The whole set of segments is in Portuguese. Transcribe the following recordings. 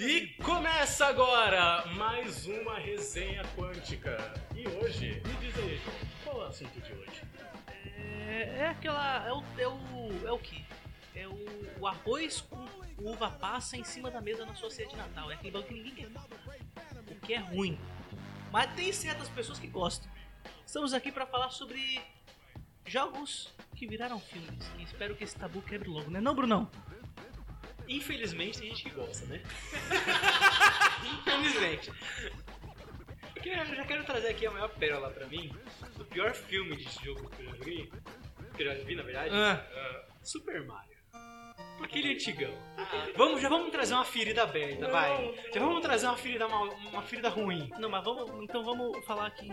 E começa agora mais uma resenha quântica. E hoje, me diz aí, João, qual é o assunto de hoje? É, é aquela. É o. É o. É o que? É o, o arroz com uva passa em cima da mesa na sua ceia de Natal. É aquele bagulho que ninguém quer. O que é ruim. Mas tem certas pessoas que gostam. Estamos aqui para falar sobre jogos que viraram filmes. E espero que esse tabu quebre logo, né? Não, Brunão? Infelizmente tem gente que gosta, né? Infelizmente. Porque eu já quero trazer aqui a maior pérola pra mim. O pior filme de jogo que eu já joguei. Que eu já vi, na verdade. Ah. ah, Super Mario. Aquele antigão. Vamos, já vamos trazer uma ferida aberta, vai. Já vamos trazer uma ferida, mal- uma ferida ruim. Não, mas vamos. Então vamos falar aqui.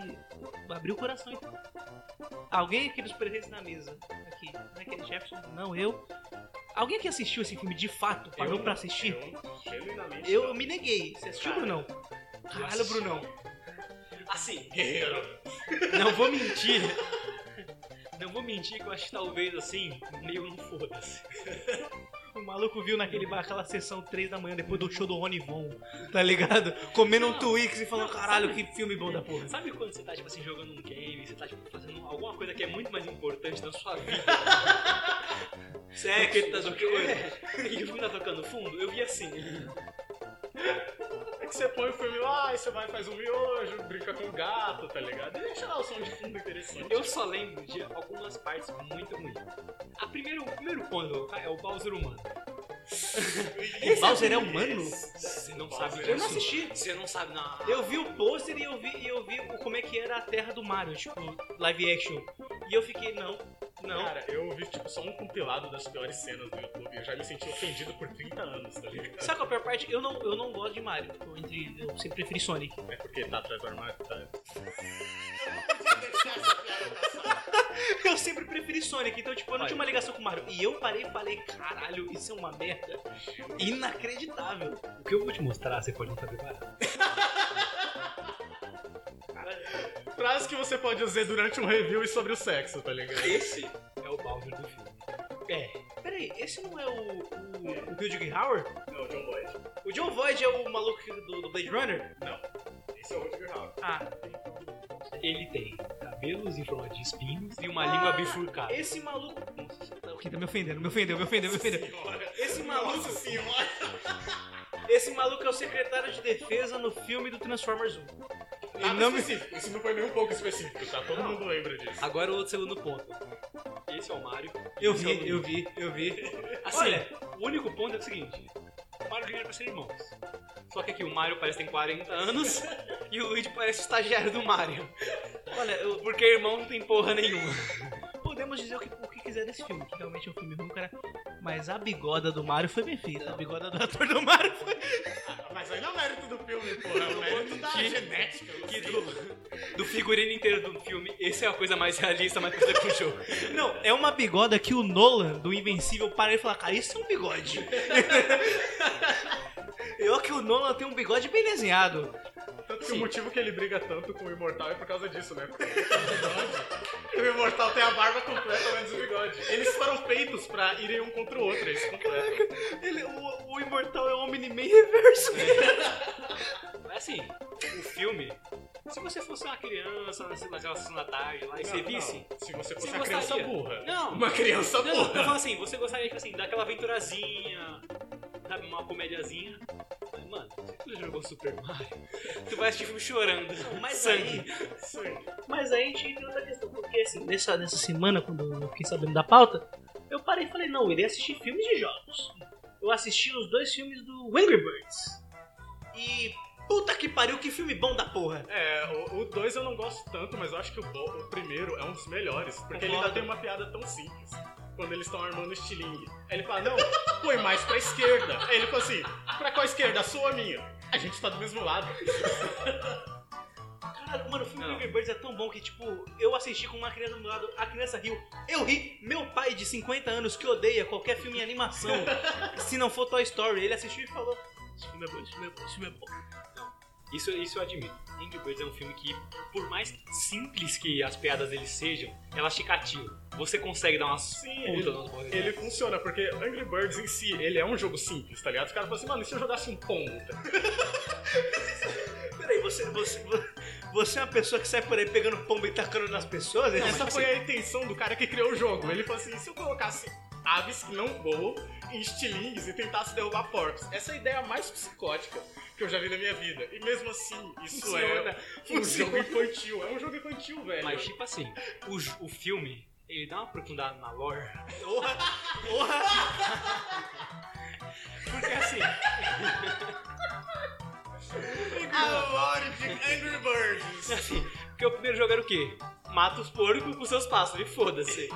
Abrir o coração então. Alguém aqui dos presentes na mesa. Aqui. Não é aquele Jefferson? Não, eu. Alguém que assistiu esse filme de fato? Parou pra assistir? Eu, genuinamente. Eu me neguei. Você assistiu, Cara, Brunão? Caralho, Brunão. Assim, guerreiro. Não vou mentir. Não vou mentir que eu acho que talvez assim, meio não foda-se. O maluco viu naquele bar, aquela sessão 3 da manhã, depois do show do Rony Von, tá ligado? Comendo um. Twix e falando, caralho, que filme bom da porra. Sabe quando você tá, tipo assim, jogando um game, você tá, tipo, fazendo alguma coisa que é muito mais importante na sua vida? Sexo, Porque tá essas jogando. coisas. E o filme tá tocando fundo, eu vi assim. É que você põe o filme lá, e você vai faz um miojo, brinca com o gato, tá ligado? Deixa lá o som de fundo interessante. Eu só lembro de algumas partes muito ruins. A primeiro, o primeiro ponto é o Bowser humano. O Bowser é humano? Você não Bowser sabe é Eu não disso. assisti. Você não sabe, não. Eu vi o pôster e eu vi, e eu vi como é que era a terra do Mario, tipo, live action. E eu fiquei, não, não. Cara, eu vi tipo só um compilado das piores cenas do YouTube eu já me senti ofendido por 30 anos, tá ligado? Sabe qual é a pior parte? Eu não, eu não gosto de Mario. Eu, entre, eu sempre preferi Sonic. É porque tá atrás do armário, tá? Eu sempre preferi Sonic, então tipo, eu não tinha uma ligação com o Mario. E eu parei e falei, caralho, isso é uma merda inacreditável. O que eu vou te mostrar, você pode não saber parar. Frase que você pode dizer durante um review e sobre o sexo, tá ligado? Esse é o Bowser do filme. É. Peraí, esse não é o, o, o Hugh Howard? Não, John Boyd. O John Voight é o maluco do, do Blade Runner? Não. Esse é o Rutger Hauer. Ah, Ele tem cabelos em forma de espinhos e uma língua bifurcada. esse maluco. Nossa, tá, ok, tá me ofendendo, me ofendeu, me ofendeu, me ofendeu. Esse maluco. Nossa senhora! Esse maluco é o secretário de defesa no filme do Transformers 1. Nada não me- específico. Isso não foi nem um pouco específico, tá? Todo Não. mundo lembra disso. Agora o outro segundo ponto. Esse é o Mario. Eu é o vi, Luigi. eu vi, eu vi. Assim, Olha. o único ponto é o seguinte: o Mario Luigi pra ser irmãos. Só que aqui o Mario parece que tem 40 anos e o Luigi parece o estagiário do Mario. Olha, Porque irmão não tem porra nenhuma. Podemos dizer o que, o que quiser desse filme, que realmente é um filme ruim, cara. Mas a bigoda do Mario foi bem feita. A bigoda do ator do Mario foi. Mas aí não é o mérito do filme, porra. É o mérito da Que- genética. Que do, do figurino inteiro do filme, esse é a coisa mais realista, mais parecida com o jogo. Não, é uma bigoda que o Nolan, do Invencível, para e fala, cara, isso é um bigode. Eu que o Nolan tem um bigode bem desenhado. Tanto que o motivo que ele briga tanto com o Imortal é por causa disso, né? Porque ele tem bigode. E o Imortal tem a barba completa, menos o bigode. Eles foram feitos pra irem um contra o outro, eles completam. Ele, o, o Imortal é o Omni-Man reverso. Mas assim, o filme, se você fosse uma criança na- naquela sessão da tarde lá e você visse. Se você fosse Você uma criança gostaria. burra. Não. Uma criança Não, eu burra. falo assim, você gostaria tipo assim, daquela aventurazinha, sabe, uma comédiazinha. Mas, mano, tu jogou Super Mario, tu vai assistir filme chorando. mas sangue. Sim. Mas aí a gente entra outra questão, porque assim, nessa, nessa semana, quando eu fiquei sabendo da pauta, eu parei e falei, não, eu irei assistir filmes de jogos. Eu assisti os dois filmes do Angry Birds. E puta que pariu, que filme bom da porra. É, o 2 eu não gosto tanto, mas eu acho que o, o primeiro é um dos melhores. Porque ele Concordo. ainda tem uma piada tão simples. Quando eles estão armando o estilingue. Aí ele fala, não, põe mais pra esquerda. Aí ele fala assim, pra qual esquerda? A sua ou a minha? A gente tá do mesmo lado. Caralho, mano, o filme. Angry Birds é tão bom que, tipo, eu assisti com uma criança do meu lado, a criança riu, eu ri. Meu pai de 50 anos que odeia qualquer filme em animação, se não for Toy Story, ele assistiu e falou: Esse filme é bom, esse filme é bom, esse filme é bom. Isso, isso eu admito. Angry Birds é um filme que, por mais simples que as piadas dele sejam, elas te cativam. Você consegue dar umas Sim, putas ele, nas bolas. ele funciona, porque Angry Birds em si, ele é um jogo simples, tá ligado? Os caras falam assim, mano, e se eu jogasse um pombo? tá Peraí, você, você, você é uma pessoa que sai por aí pegando pomba e tacando nas pessoas? Essa Essa foi a intenção do cara que criou o jogo. Ele falou assim: se eu colocasse aves que não voam em estilingues e tentasse derrubar porcos. Essa é a ideia mais psicótica que eu já vi na minha vida. E mesmo assim, isso Funciona. é um jogo infantil. É um jogo infantil, velho. Mas, tipo assim, o, o filme, ele dá uma aprofundada na lore. Porra! Porra! Porque assim, a lore de Angry Birds. Assim, porque o primeiro jogo era o quê? Mata os porcos com seus pássaros e foda-se.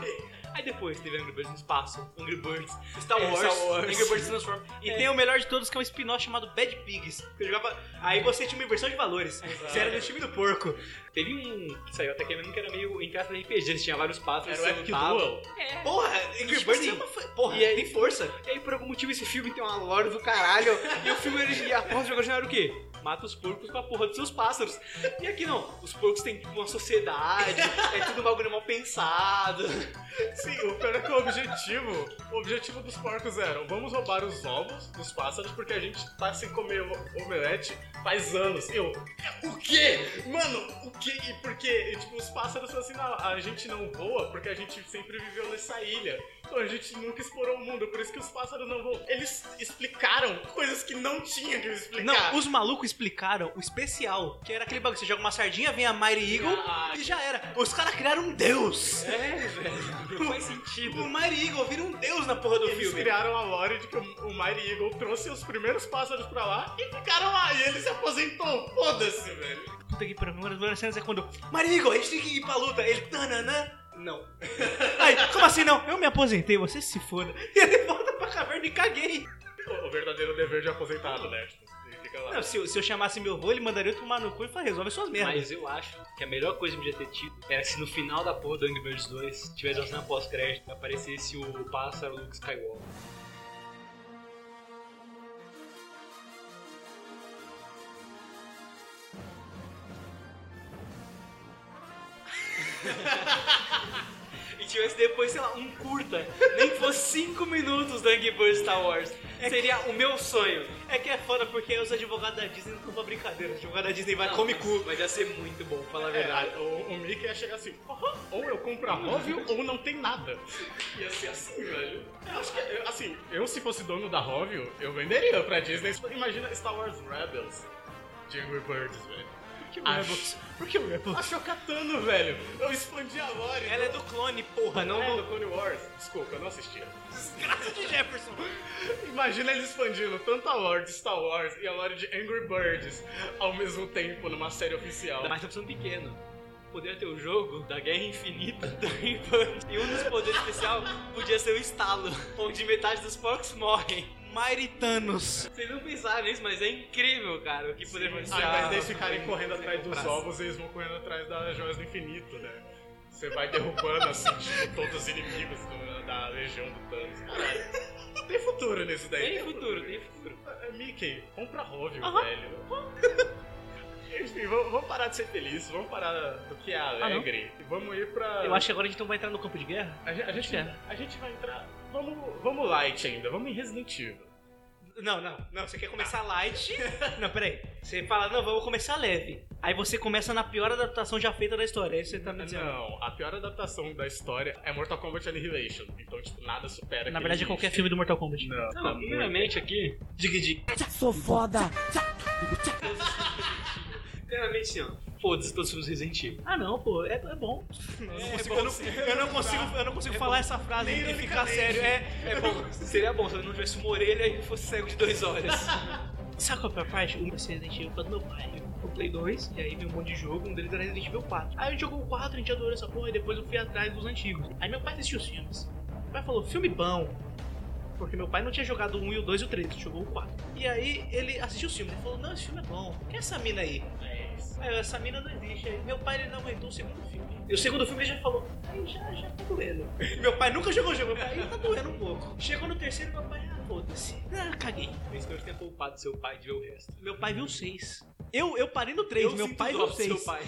Aí depois teve Angry Birds no espaço, Angry Birds, Star É, Wars, Star Wars. Angry Birds Transform. E tem o melhor de todos que é um spin-off chamado Bad Pigs. Que eu jogava... Aí você tinha uma inversão de valores. Você era do time do porco. Teve um que saiu até que mesmo que era meio em casa de RPG, tinha vários pássaros. Era o Epic. Duel. É. porra, Angry Tipo Birds assim, é uma Porra, e aí- tem força. E aí, por algum motivo, esse filme tem uma lore do caralho. e o filme, ele, e a porra do jogo era o quê? Mata os porcos com a porra dos seus pássaros. E aqui não. Os porcos têm tipo uma sociedade, é tudo um bagulho mal pensado. Sim, o pior é que o objetivo, o objetivo dos porcos era, vamos roubar os ovos dos pássaros porque a gente tá sem comer omelete faz anos. Eu, o quê? Mano, o quê? E porque, tipo, os pássaros falam assim, não, a gente não voa porque a gente sempre viveu nessa ilha. Então a gente nunca explorou o mundo, por isso que os pássaros não voam. Eles explicaram coisas que não tinham que explicar. Não, os malucos explicaram o especial, que era aquele bagulho, você joga uma sardinha, vem a Mighty Eagle Ah, e já era. Os caras criaram um deus. É, velho. Não faz sentido. O Mighty Eagle vira um deus na porra do Eles filme. criaram a lore de que o, Mighty Eagle trouxe os primeiros pássaros pra lá e ficaram lá. E ele se aposentou. Foda-se, velho. Puta que pariu, uma das cenas é quando Eagle, a gente tem que ir pra luta. Ele, tananã, não. Aí, como assim não? Eu me aposentei, você se foda. E ele volta pra caverna e caguei. O, o verdadeiro dever de aposentado, né? Tipo, ele fica lá. Não, se, eu- se eu chamasse meu avô, ele mandaria eu tomar no cu e falar, resolve suas merdas. Mas eu acho que a melhor coisa que podia ter tido era se no final da porra do Angry Birds 2 tivesse uma cena pós-crédito aparecesse o pássaro Luke Skywalker. E tivesse depois, sei lá, um curta, nem que fosse 5 minutos do Angry Birds Star Wars. Seria o meu sonho. É que é foda porque os advogados da Disney não pra brincadeira. Os advogados da Disney vai Não, come mas- cu. Mas ia ser muito bom, falar a É, verdade. a- o, o Mickey ia chegar assim, "Aham, ou eu compro a Rovio ou não tem nada. Ia ser assim, velho. Eu acho que, eu- assim, eu se fosse dono da Rovio, eu venderia pra Disney. Imagina Star Wars Rebels de Angry Birds, velho. Por que o Acho- Rebels? Por que o Rebels? A Chocatano, velho. Eu expandi a lore. Ela é do clone, porra, não é do... do Clone Wars. Desculpa, eu não assisti. Desgraça de Jefferson. Imagina eles expandindo tanto a lore de Star Wars e a lore de Angry Birds ao mesmo tempo numa série oficial. Mais tá precisando pequeno. Poderia ter o jogo da Guerra Infinita do Birds. E um dos poderes especial podia ser o estalo, onde metade dos porcos morrem. Mairitanos. Vocês não pensaram nisso, mas é incrível, cara, o que poderia Ao acontecer. invés deles ficarem correndo atrás dos ovos, eles vão correndo atrás das joias do infinito, né? Você vai derrubando, assim, tipo, todos os inimigos do- da legião do Thanos. Caralho, tem futuro nisso daí. Tem futuro, tem futuro. É, Mickey, compra Rovio, velho. Enfim, vamos, vamos parar de ser felizes, vamos parar do que é não. alegre. e vamos ir pra... Eu acho que agora a gente não vai entrar no campo de guerra. A gente, a gente, É. a gente vai entrar... Vamos, vamos light ainda, vamos em Resident Evil. Não, não, não. Você quer começar light? Não, peraí. Você fala, não, vamos começar leve. Aí você começa na pior adaptação já feita da história. Aí você tá me dizendo. Não, a pior adaptação da história é Mortal Kombat Annihilation. Então, tipo, nada supera Na verdade, é qualquer filme do Mortal Kombat. Não, tá Não, muito. primeiramente aqui, Diga, diga. primeiramente assim, ó. Foda-se todos os filmes Resident Evil. Ah, não, pô, é, é bom. É eu, bom não, sim. eu não consigo, eu não consigo falar essa frase e ficar sério. É, É bom, seria bom se eu não tivesse uma orelha e fosse cego de dois olhos. Sabe qual é a pior parte? Um ser Resident Evil do meu pai. Eu comprei o Play 2, e aí veio um monte de jogo, um deles era Resident Evil 4. Aí a gente jogou o 4, a gente adorou essa porra, e depois eu fui atrás dos antigos. Aí meu pai assistiu os filmes. Meu pai falou, filme bom. Porque meu pai não tinha jogado o 1 e o 2 e o 3, ele jogou o 4. E aí ele assistiu os filmes, ele falou, não, esse filme é bom. Quem é essa mina aí? É eu, essa mina não existe. Aí meu pai ele não aguentou o segundo filme. E o segundo filme ele já falou, aí já, já tá doendo. meu pai nunca jogou o jogo, meu pai tá doendo um pouco. Chegou no terceiro, meu pai, ah, foda-se. Ah, caguei. Eu espero tenha poupado seu pai de ver o resto. Meu pai viu seis. Eu, eu parei no 3, meu pai do seu 6. pai.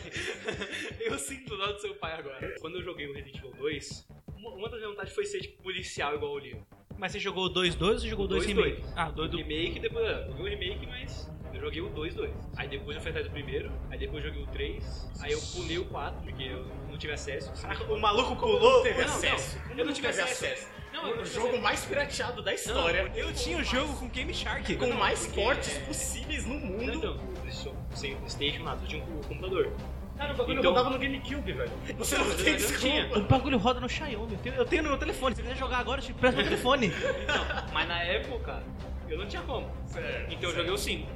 eu sinto dó do seu pai agora. Quando eu joguei o Resident Evil 2, uma, das vontades foi ser tipo policial igual o Leon. Mas você jogou o 2-2 ou você jogou o 2 2-2. remake? Ah, 2 O do... remake, depois. ah, Joguei o remake, mas eu joguei o 2-2. Aí depois eu fui atrás do primeiro, aí depois eu joguei o 3, aí eu pulei o 4, porque eu não tive acesso. O maluco pulou. Teve Não, não, acesso. eu não tive teve acesso. Não, não o jogo acesso. mais pirateado da história. Eu tinha o jogo com Game Shark. com mais porque- cortes possíveis no Não, mundo. então, PlayStation, sem Playstation, nada, eu tinha um computador. Cara, o bagulho Então- rodava no GameCube, velho. Você não Mas tem não desculpa. O bagulho roda no Xiaomi. Eu tenho, eu tenho no meu telefone. Se você quiser jogar agora, eu te presto meu telefone. Então, mas na época, eu não tinha como. Certo. Então eu joguei o 5.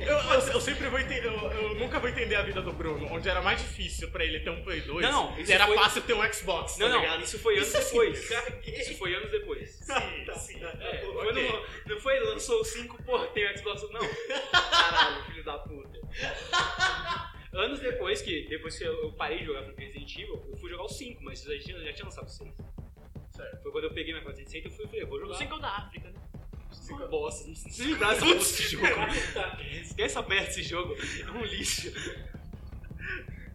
Eu, eu- eu sempre vou entender, eu, eu nunca vou entender a vida do Bruno, onde era mais difícil pra ele ter um Play 2 Não, e isso era foi- fácil ter um Xbox, Não, tá não, ligado? isso foi anos Isso assim, depois. caguei. Isso foi anos depois. Sim, sim. É, Ok. foi no- não foi lançou o 5, porra, tem o Xbox. Não. Caralho, filho da puta. Anos depois que, depois que eu eu parei de jogar Resident Evil, eu fui jogar o 5, mas já tinha, já tinha lançado o 6. Certo. Foi quando eu peguei minha 460 e eu fui, falei, vou O jogar. 5 é o da África, né? É bosta, não se desse jogo. Esquece a merda desse jogo, é um lixo.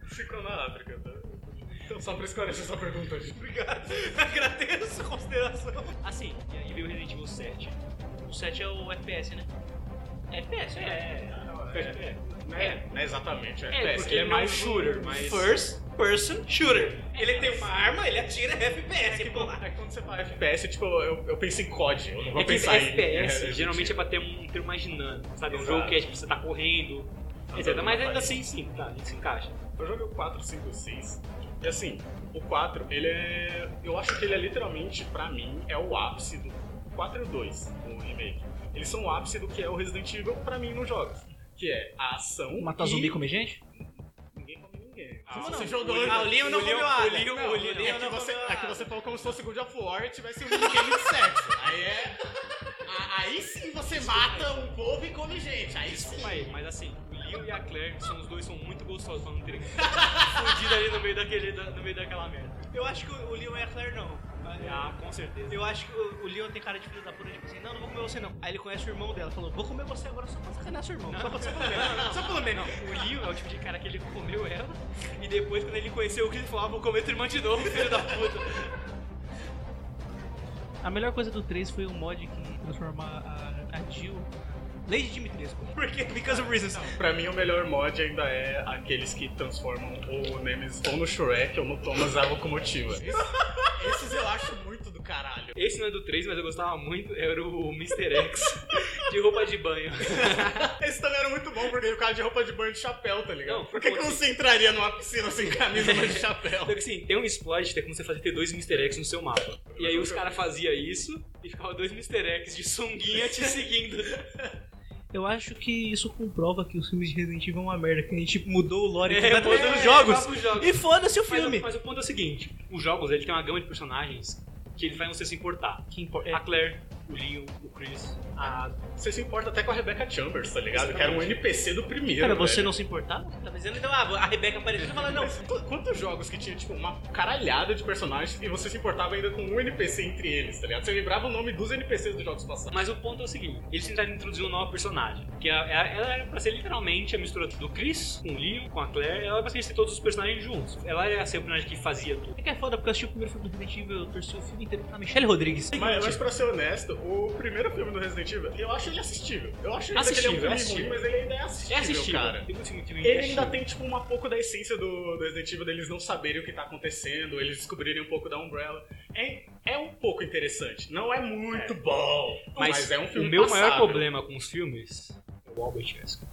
Ficou na África, tá? Então, só pra esclarecer essa pergunta, gente. Obrigado. Agradeço a consideração. Assim, e aí veio o Resident Evil 7. O 7 é o FPS, né? É FPS, é. É, Não é, não é exatamente, é, É, FPS, porque ele é mais shooter, mas... First person shooter. Ele tem uma arma, ele atira, é FPS. É que, quando, é que quando você fala FPS, tipo, eu, eu penso em COD, eu não vou É pensar em... FPS em- geralmente é pra ter um termo mais dinâmico, sabe? Um Exato. jogo que é tipo, você tá correndo, etc. Mas ainda assim, sim, tá, a gente se encaixa. Eu joguei o 4, 5, 6. E assim, o 4, ele é. Eu acho que ele é literalmente, pra mim, é o ápice do. O 4 e o 2, o remake. Eles são o ápice do que é o Resident Evil pra mim nos jogos. Que é a ação. Matar e... zumbi comer gente? Ah, não. você jogou. O- ah, o Leon não comeu água. o Leon- Não, o Leon- é, que você, é que você falou como se fosse God of War e tivesse um minigame de sexo. Aí é. a- Aí sim você mata um povo e come gente. Aí sim. Desculpa aí, mas assim, o Leon e a Claire, são os dois são muito gostosos pra não terem fudido ali no meio, daquele, da- no meio daquela merda. Eu acho que o Leon é a Claire, não. Ah, com certeza. Eu acho que o, o Leon tem cara de filho da puta, tipo assim, não, não vou comer você não. Aí ele conhece o irmão dela, falou, vou comer você agora só pra sacanear seu irmão. Só pra, só pra comer. Só pra comer, não. O Leon é o tipo de cara que ele comeu ela e depois quando ele conheceu o Chris, ele falou, ah, vou comer tua irmã de novo, filho da puta. A melhor coisa do 3 foi o mod que transforma a, a Jill Lady Dimitrescu. Porque, because of reasons. Pra mim, o melhor mod ainda é aqueles que transformam o Nemesis ou no Shrek ou no Thomas a locomotiva. Esses, esses eu acho muito do caralho. Esse não é do 3, mas eu gostava muito, era o Mr. X, de roupa de banho. Esse também era muito bom, porque o cara de roupa de banho de chapéu, tá ligado? Não, Por que, que entraria numa piscina sem camisa, mas de chapéu? Então, assim, tem um exploit, tem como você fazer ter dois Mr. X no seu mapa. E aí os caras faziam isso e ficava dois Mr. X de sunguinha te seguindo. Eu acho que isso comprova que os filmes de Resident Evil é uma merda, que a gente mudou o lore É, completamente mudou dos é, jogos. pros jogos. E foda-se o Mas, filme. mas o ponto é o seguinte, os jogos, ele tem uma gama de personagens que ele faz você se importar. Que impor- é. A Claire, o Leon, o Chris, a... Você se importa até com a Rebecca Chambers, tá ligado? Que era um NPC do primeiro. Cara, você velho. não se importava? Tá dizendo então, ah, a Rebeca apareceu e fala, não. Mas quantos jogos que tinha, tipo, uma caralhada de personagens e você se importava ainda com um NPC entre eles, tá ligado? Você lembrava o nome dos NPCs dos jogos passados. Mas o ponto é o seguinte, eles tentaram introduzir uma nova personagem, que a- a- ela era pra ser literalmente a mistura do Chris com o Leon, com a Claire, ela era pra ser todos os personagens juntos. Ela era ser o personagem que fazia tudo. É que é foda, porque eu assisti o primeiro filme do Resident Evil, eu torci o filme inteiro pra Michelle Rodrigues. Mas, mas pra ser honesto, o primeiro filme do Resident Evil, eu acho ele assistível. Eu acho ainda que ele é um filme ruim, mas ele ainda é assistível, É assistível, cara. Tem muito Ele é ainda tem, tipo, uma pouco da essência do, do Resident Evil, deles não saberem o que tá acontecendo, eles descobrirem um pouco da Umbrella. É, é um pouco interessante. Não é muito bom, mas, é um filme O meu maior passável. problema com os filmes é o Albert Wesker.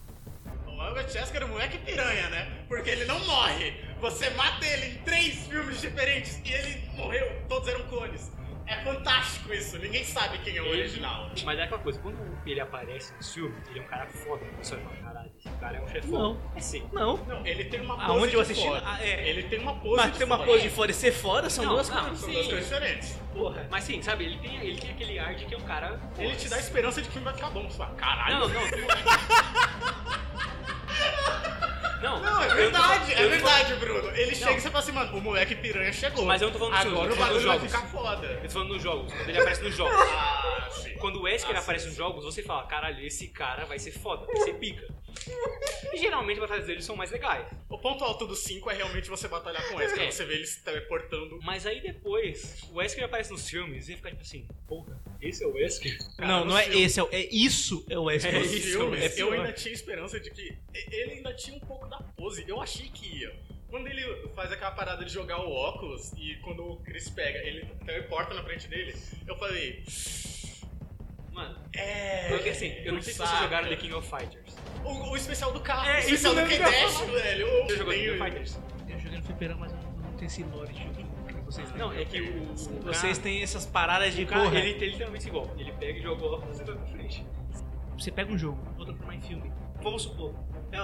O Albert Wesker é um moleque piranha, né? Porque ele não morre. Você mata ele em três filmes diferentes e ele morreu, todos eram clones. É fantástico isso, ninguém sabe quem é o original. Mas é aquela coisa, quando ele aparece no filme, ele é um cara foda. Você vai falar, caralho, esse cara é um chefão. Não. É sim. Não. Não, ele tem uma pose Aonde de eu assisti? foda. Ah, é. Ele tem uma pose Mas de tem uma foda. pose de fora e ser fora são Não, duas não, coisas. São Sim. duas coisas diferentes. Porra. Mas sim, sabe, ele tem, ele tem aquele ar de que é um cara. Ele te dá esperança de que o filme vai ficar bom. Você fala, caralho. Não, não. Não, Não, é eu tô- verdade, é eu tô- verdade, Bruno. Ele chega e você fala assim, mano, o moleque piranha chegou. Mas eu não tô falando Agora filmes, o bagulho vai ficar foda. Eu tô falando nos jogos, quando ele aparece nos jogos. Ah, sim. Quando o Wesker Ah, aparece nos jogos, você fala, caralho, esse cara vai ser foda, vai ser pica. E geralmente as batalhas deles são mais legais. O ponto alto do 5 é realmente você batalhar com Wesker. É. Você vê eles teleportando. Mas aí depois, o Wesker aparece nos filmes e fica tipo assim, porra, esse é o Wesker? Cara, não, não é filme- esse, é, o- é isso é o Wesker. É Nos isso, filmes, é eu ainda tinha esperança de que ele ainda tinha um pouco da pose. Eu achei que ia. Quando ele faz aquela parada de jogar o óculos e quando o Chris pega, ele teleporta na frente dele, eu falei. Mano, É. porque assim, eu não sei se vocês jogaram The King of Fighters. O, o especial do carro, É, o especial do falar. velho. Você jogou The King of Fighters? Eu joguei no fliperama, mas eu não, não tenho esse lore de jogo vocês. Não, é que o, o Vocês cara- têm essas paradas de cara, porra. ele tem literalmente igual. Ele pega e joga o óculos e vai pra frente. Você pega um jogo, vou transformar em filme. Vamos supor, é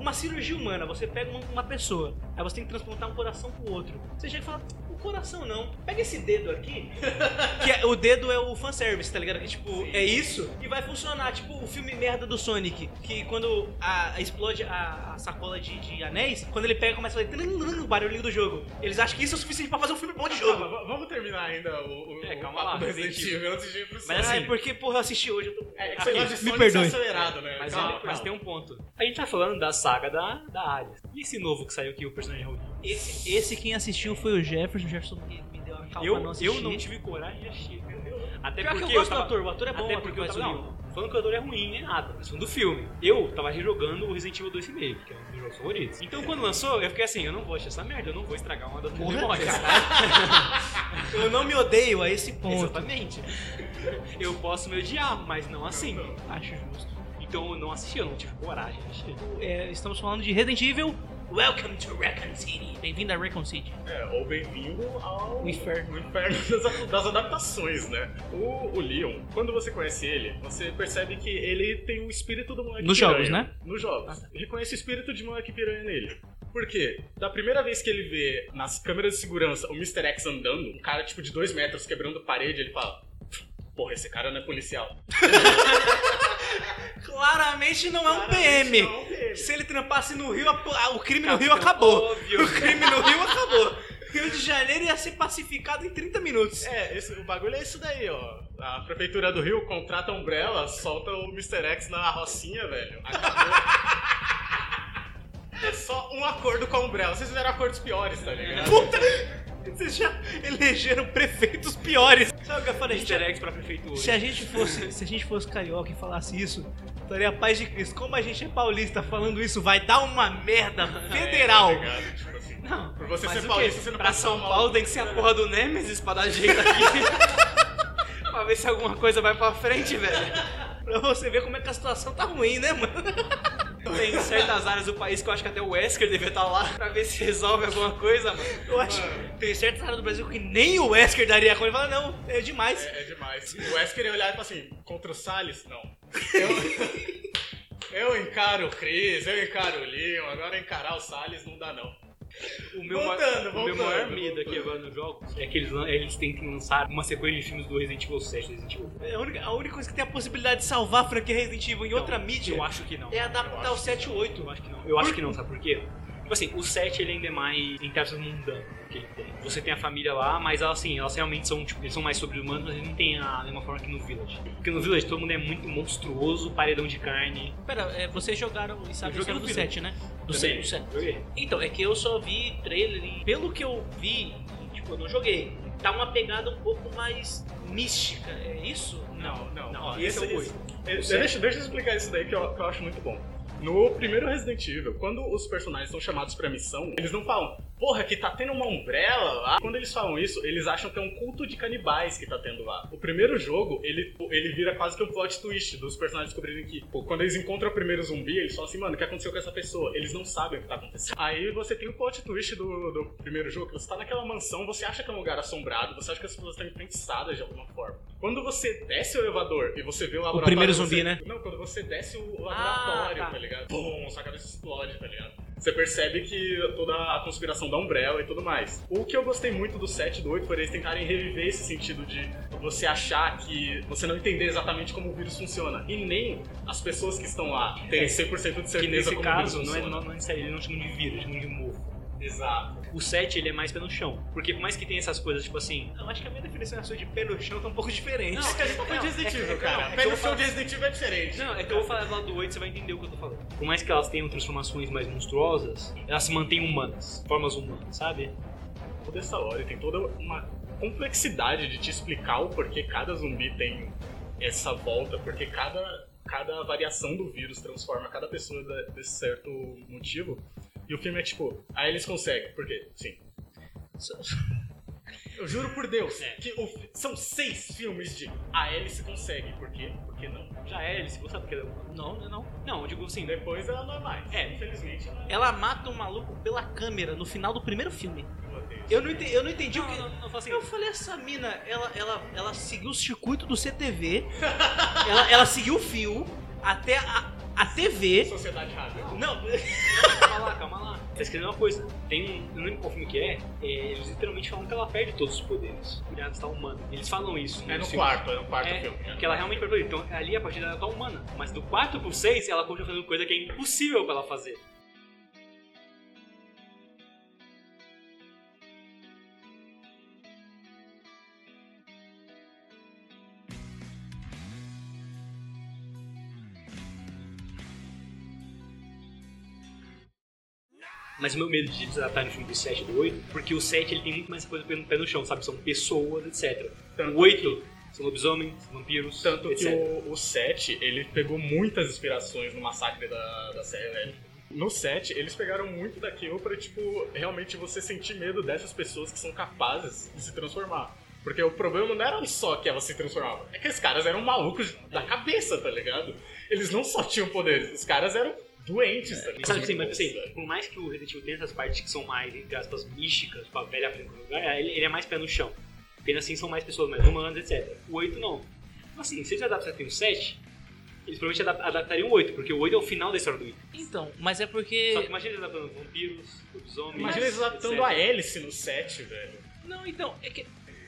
uma cirurgia humana, você pega uma, uma pessoa, aí você tem que transplantar um coração pro outro. Você chega e fala, coração não, pega esse dedo aqui, que é- o dedo é o fanservice, tá ligado? Que tipo, é isso e vai funcionar, tipo o filme merda do Sonic, que quando a, explode a, a sacola de, de anéis, quando ele pega começa a fazer o barulhinho do jogo. Eles acham que isso é o suficiente pra fazer um filme bom de jogo. Calma, vamos terminar ainda o, o, É, o calma papo lá, Resident Evil antes de ir pro Mas assim, é porque, porra, eu assisti hoje, eu tô... É, que Aqui, você gosta de me Sonic perdoe. acelerado, né? Mas, Calma, ele- mas calma. tem um ponto. A gente tá falando da saga da, da Alice. E esse novo que saiu aqui, o personagem Raul? Esse, esse quem assistiu foi o Jefferson, o Jefferson me, me deu a calma Eu, não assistir. eu não tive coragem de assistir. Até Pior que porque eu gosto tava, do ator, o ator é bom, Até o ator porque eu tava, não, falando que o ator é ruim nem nada, mas do filme. Eu tava rejogando o Resident Evil 2,5, que é um dos meus jogos favoritos. Então quando lançou, eu fiquei assim, eu não vou assistir essa merda, eu não vou estragar uma das minhas memórias. Eu não me odeio a esse ponto. Exatamente. Eu posso me odiar, mas não assim. Acho justo. Então eu não assisti, eu não tive coragem de assistir. É, estamos falando de Resident Evil. Welcome to Raccoon City. Bem-vindo a Raccoon City. É, ou bem-vindo ao O inferno. o inferno das, das adaptações, né? O, o Leon, quando você conhece ele, você percebe que ele tem o espírito do moleque Nos piranha. jogos, né? Nos jogos. Reconhece o espírito de moleque piranha nele. Por quê? Da primeira vez que ele vê nas câmeras de segurança o Mr. X andando, um cara tipo de dois metros quebrando parede, ele fala: Porra, esse cara não é policial. Claramente não é um Claramente PM. não é um PM. Se ele trampasse no Rio, o crime no Rio acabou. Óbvio. O crime no Rio acabou. Rio de Janeiro ia ser pacificado em 30 minutos. É, esse- o bagulho é isso daí, ó. A prefeitura do Rio contrata a Umbrella, solta o Mr. X na rocinha, velho. Acabou. é só um acordo com a Umbrella. Vocês fizeram acordos piores, tá ligado? Puta! Vocês já elegeram prefeitos piores. Sabe o que eu falei? Easter eggs pra prefeitura. Se a gente fosse, se a gente fosse carioca e falasse isso, estaria a paz de Cristo. Como a gente é paulista falando isso, vai dar uma merda federal. É, tá? Tipo assim, Não, por você ser paulista, você não Pra São Paulo mal. tem que ser a porra do Nemesis pra dar jeito aqui. pra ver se alguma coisa vai pra frente, velho. pra você ver como é que a situação tá ruim, né, mano? Tem certas áreas do país que eu acho que até o Wesker devia estar lá pra ver se resolve alguma coisa, mano. Eu acho tem certas áreas do Brasil que nem o Wesker daria conta. Ele fala, não, é demais. É, é demais. O Wesker ia olhar e falar assim, contra o Salles? Não. Eu, eu encaro o Chris, eu encaro o Leon, agora encarar o Salles não dá não. O meu, Voltando, maior, o meu voltando, maior medo voltando. aqui agora nos jogos é que eles, eles tentem lançar uma sequência de filmes do Resident Evil 7, Resident Evil. É a única, a única coisa que tem a possibilidade de salvar a franquia Resident Evil em outra mídia Eu acho que não. é adaptar o 7 e o 8. Eu acho que não. Eu acho que não, sabe por quê? Tipo assim, o 7 ele ainda é mais, em aspas, mundano do que ele tem. Você tem a família lá, mas elas, assim, elas realmente são, tipo, eles são mais sobre-humanos, mas eles não tem a mesma forma que no Village. Porque no Village todo mundo é muito monstruoso, paredão de carne. Pera, é, vocês jogaram e sabe joguei do no 7, né? Do Também. 7, do 7. Joguei. Então, é que eu só vi trailer e pelo que eu vi, tipo, eu não joguei. Tá uma pegada um pouco mais mística, é isso? Não, não. Não, ó, esse é o esse- oito. esse- deixa, deixa eu explicar isso daí que eu, que eu acho muito bom. No primeiro Resident Evil, quando os personagens são chamados pra missão, eles não falam, porra, que tá tendo uma umbrella lá. Quando eles falam isso, eles acham que é um culto de canibais que tá tendo lá. O primeiro jogo, ele, ele vira quase que um plot twist dos personagens descobrirem que, pô, quando eles encontram o primeiro zumbi, eles falam assim, mano, o que aconteceu com essa pessoa? Eles não sabem o que tá acontecendo. Aí você tem o plot twist do, do primeiro jogo, que você tá naquela mansão, você acha que é um lugar assombrado, você acha que as pessoas estão enfeitiçadas de alguma forma. Quando você desce o elevador e você vê o laboratório... primeiro você- zumbi, né? Não, quando você desce o laboratório, tá. tá ligado? Bum, sua cabeça explode, tá ligado? Você percebe que toda a conspiração da Umbrella e tudo mais. O que eu gostei muito do 7 e do 8 foi eles tentarem reviver esse sentido de você achar que você não entender exatamente como o vírus funciona. E nem as pessoas que estão lá terem 100% de certeza Que nesse como caso o vírus não é, funciona. não, não é sério, ele não chama de vírus, chama de mofo. Exato. O 7 ele é mais pé no chão. Porque por mais que tenha essas coisas, tipo assim. Eu acho que a minha definição de pé no chão tá um pouco diferente. Não, é que a gente tá falando de Resident é Evil, é cara. é Pé no chão de Resident Evil é diferente. Não, é que eu vou falar do lado do 8 você vai entender o que eu tô falando. Por mais que elas tenham transformações mais monstruosas, elas se mantêm humanas, formas humanas, sabe? toda essa lore tem toda uma complexidade de te explicar o porquê cada zumbi tem essa volta, porque cada, cada variação do vírus transforma cada pessoa desse certo motivo. E o filme é tipo, aí eles conseguem, por quê? Sim. Eu juro por Deus É. que o são seis filmes de a Alice consegue, por quê? Por que não? Já é, eles você sabe porque ela Não, não, não. Não, eu digo assim, Depois ela não é mais. É. Infelizmente ela ela mata um maluco pela câmera no final do primeiro filme. Eu não entendi, eu não entendi o Não, que. não, não, assim. Eu falei, essa mina, ela, ela, ela seguiu o circuito do CTV, ela, ela seguiu o fio até a, a TV. Sociedade rápida. Não, Calma lá, calma lá. Tá escrevendo uma coisa. Tem um. Eu não lembro qual filme que é. é, Eles literalmente falam que ela perde todos os poderes. Ela está humana. Eles falam isso. É no nos quarto, é no quarto É, filme. que ela realmente perde poder. Então ali a partir dela ela tá humana. Mas do 4 pro 6 ela continua fazendo coisa que é impossível pra ela fazer. Mas o meu medo de desatar no filme do 7 e do 8, porque o 7 ele tem muito mais coisa no pé no chão, sabe? São pessoas, etc. Tanto O 8 são lobisomens, vampiros, Tanto etc. que o, o 7, ele pegou muitas inspirações no massacre da, da Serra Elétrica. No 7, eles pegaram muito daquilo pra, tipo, realmente você sentir medo dessas pessoas que são capazes de se transformar. Porque o problema não era só que elas se transformavam, é que os caras eram malucos da cabeça, tá ligado? Eles não só tinham poderes, os caras eram doentes, ligado? Sabe assim, mas assim, por mais que o Resident Evil tenha essas partes que são mais, entre aspas, místicas, tipo a velha lugar, ele, ele é mais pé no chão. Porque ainda assim são mais pessoas mais humanas, etc. O 8 não. Então, assim, se eles adaptassem o 7, eles provavelmente adap- adaptariam o 8, porque o 8 é o final da história do 8. Então, mas é porque. Só que imagina eles adaptando vampiros, lobisomens. Imagina eles adaptando etc. a hélice no 7, velho. Não, então, é que.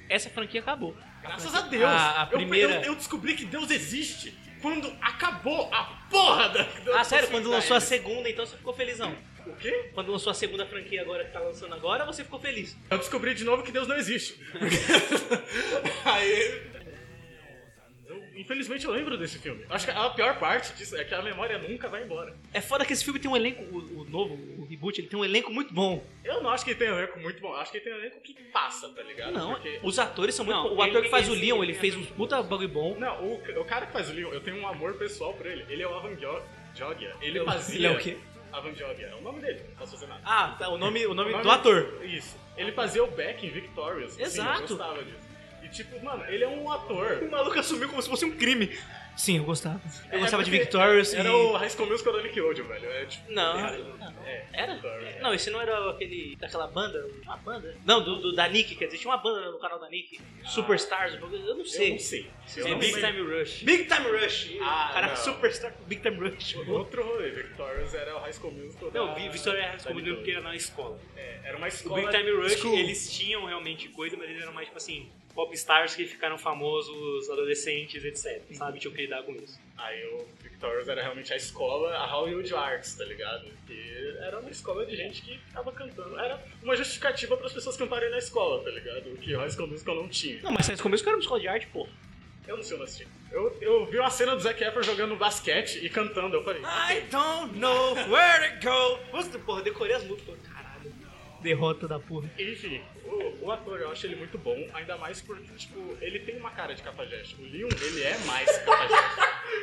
Essa franquia acabou. Graças a Deus! A- a Eu- primeira- Eu, eu descobri que Deus existe quando acabou a porra da. da Ah, sério, quando lançou a segunda, então você ficou felizão. O quê? Quando lançou a segunda franquia agora que tá lançando agora, você ficou feliz. Eu descobri de novo que Deus não existe. Aí. Infelizmente eu lembro desse filme. Acho que a pior parte disso é que a memória nunca vai embora. É foda que esse filme tem um elenco, o, o novo, o reboot, ele tem um elenco muito bom. Eu não acho que ele tem um elenco muito bom. Acho que ele tem um elenco que passa, tá ligado? Não, Porque. os atores são muito Não. O ator que faz o Leon, ele é fez uns puta bagulho bom. Não, o, o cara que faz o Leon, eu tenho um amor pessoal por ele. Ele é o Avan Jo- Jogia. Ele fazia. Ele é o quê? Avan Jogia. É o nome dele, não posso fazer nada. Ah, tá, o nome, o nome, O nome- do ator. Isso. Ele fazia o Beck em Victorious. Exato. eu gostava disso. E tipo, mano, ele é um ator. O maluco assumiu como se fosse um crime. Sim, eu gostava. Eu É gostava de Victorious Era e... o High School Musical da Nickelodeon, velho. É tipo... Não. É. Era? Victorious. Não, esse não era aquele. daquela banda? Uma banda? Não, do, do- da Nick, quer dizer, tinha uma banda no canal da Nick. Superstars, um bagulho- eu não Eu sei. não sei. Eu É não Big lembro. Time Rush. Big Time Rush! Ah, Caraca, não. Superstar Big Time Rush. Outro rolê, Victorious era o High School Musical da... Não, vi Vitória High School da Musical porque era na escola. É, era uma O escola... Big Time Rush, School. eles tinham realmente coisa, mas eles eram mais, tipo assim, pop stars que ficaram famosos, adolescentes, etc. Sabe? Tinham que lidar com isso. Aí o Victorious era realmente a escola, a Hollywood Arts, tá ligado? Que era uma escola de gente que ficava cantando. Era uma justificativa para as pessoas cantarem na escola, tá ligado? O que High School Musical não tinha. Não, mas vocês começam que era uma escola de arte, pô. Eu não sei onde assistir. Eu, eu vi uma cena do Zac Efron jogando basquete e cantando. Eu falei, I don't know where to go. Nossa, porra, decorei as músicas. Caralho. Derrota da porra. Enfim, o, o ator eu acho ele muito bom, ainda mais porque, tipo, ele tem uma cara de cafajeste. O Leon, ele é mais cafajeste.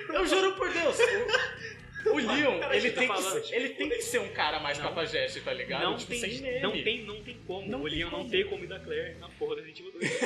eu juro por Deus! O, o Leon, Cara, ele tá tem, falando, que, ele tem que ser um cara mais Não. cafajeste, tá ligado? Não tipo, tem, sem meme. não tem, não tem como. Não o Leon não tem como ir da Claire na porra do Resident Evil 2.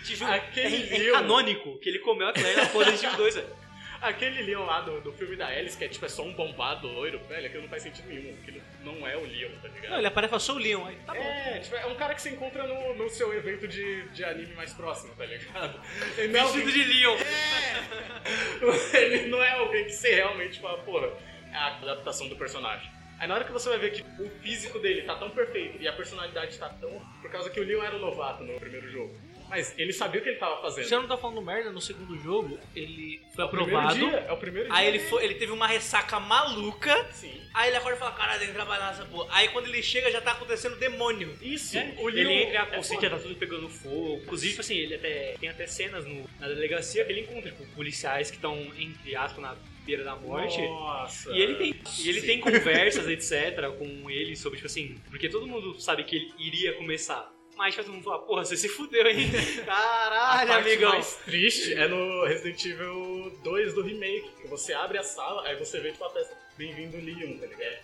Te juro, Aquele é, é canônico que ele comeu a Claire na porra do Resident Evil 2, velho. Aquele Leon lá do, do filme da Alice, que é tipo, é só um bombado loiro, velho, aquilo não faz sentido nenhum. Aquilo não é o Leon, tá ligado? Não, ele aparece sou o Leon. Aí, tá bom. É, tipo, é um cara que você encontra no, no seu evento de, de anime mais próximo, tá ligado? Ele não é Vestido alguém- de Leon. É! Ele não é alguém que você realmente fala, porra, é a adaptação do personagem. Aí na hora que você vai ver que o físico dele tá tão perfeito e a personalidade tá tão. Por causa que o Leon era um novato no primeiro jogo. Mas ele sabia o que ele tava fazendo. Se eu não tô falando merda, no segundo jogo, ele foi É o primeiro aprovado. dia, é o primeiro Aí dia. ele, foi, ele teve uma ressaca maluca. Sim. Aí ele acorda e fala: Caralho, tem que trabalhar nessa porra. Aí quando ele chega, já tá acontecendo demônio. Isso. É, o ele Leon entra, a é consciência foda. tá tudo pegando fogo. Inclusive, tipo assim, ele até tem até cenas no- na delegacia que ele encontra tipo, policiais que estão, entre aspas, na beira da morte. Nossa. E ele tem, e ele Sim. tem conversas, etc, com ele sobre, tipo assim, porque todo mundo sabe que ele iria começar. Mas todo mundo fala, porra, você se fudeu, hein? A Caralho, parte amigão. mais triste é no Resident Evil 2 do remake, que você abre a sala, aí você vê tipo a peça Bem-vindo Leon, tá ligado?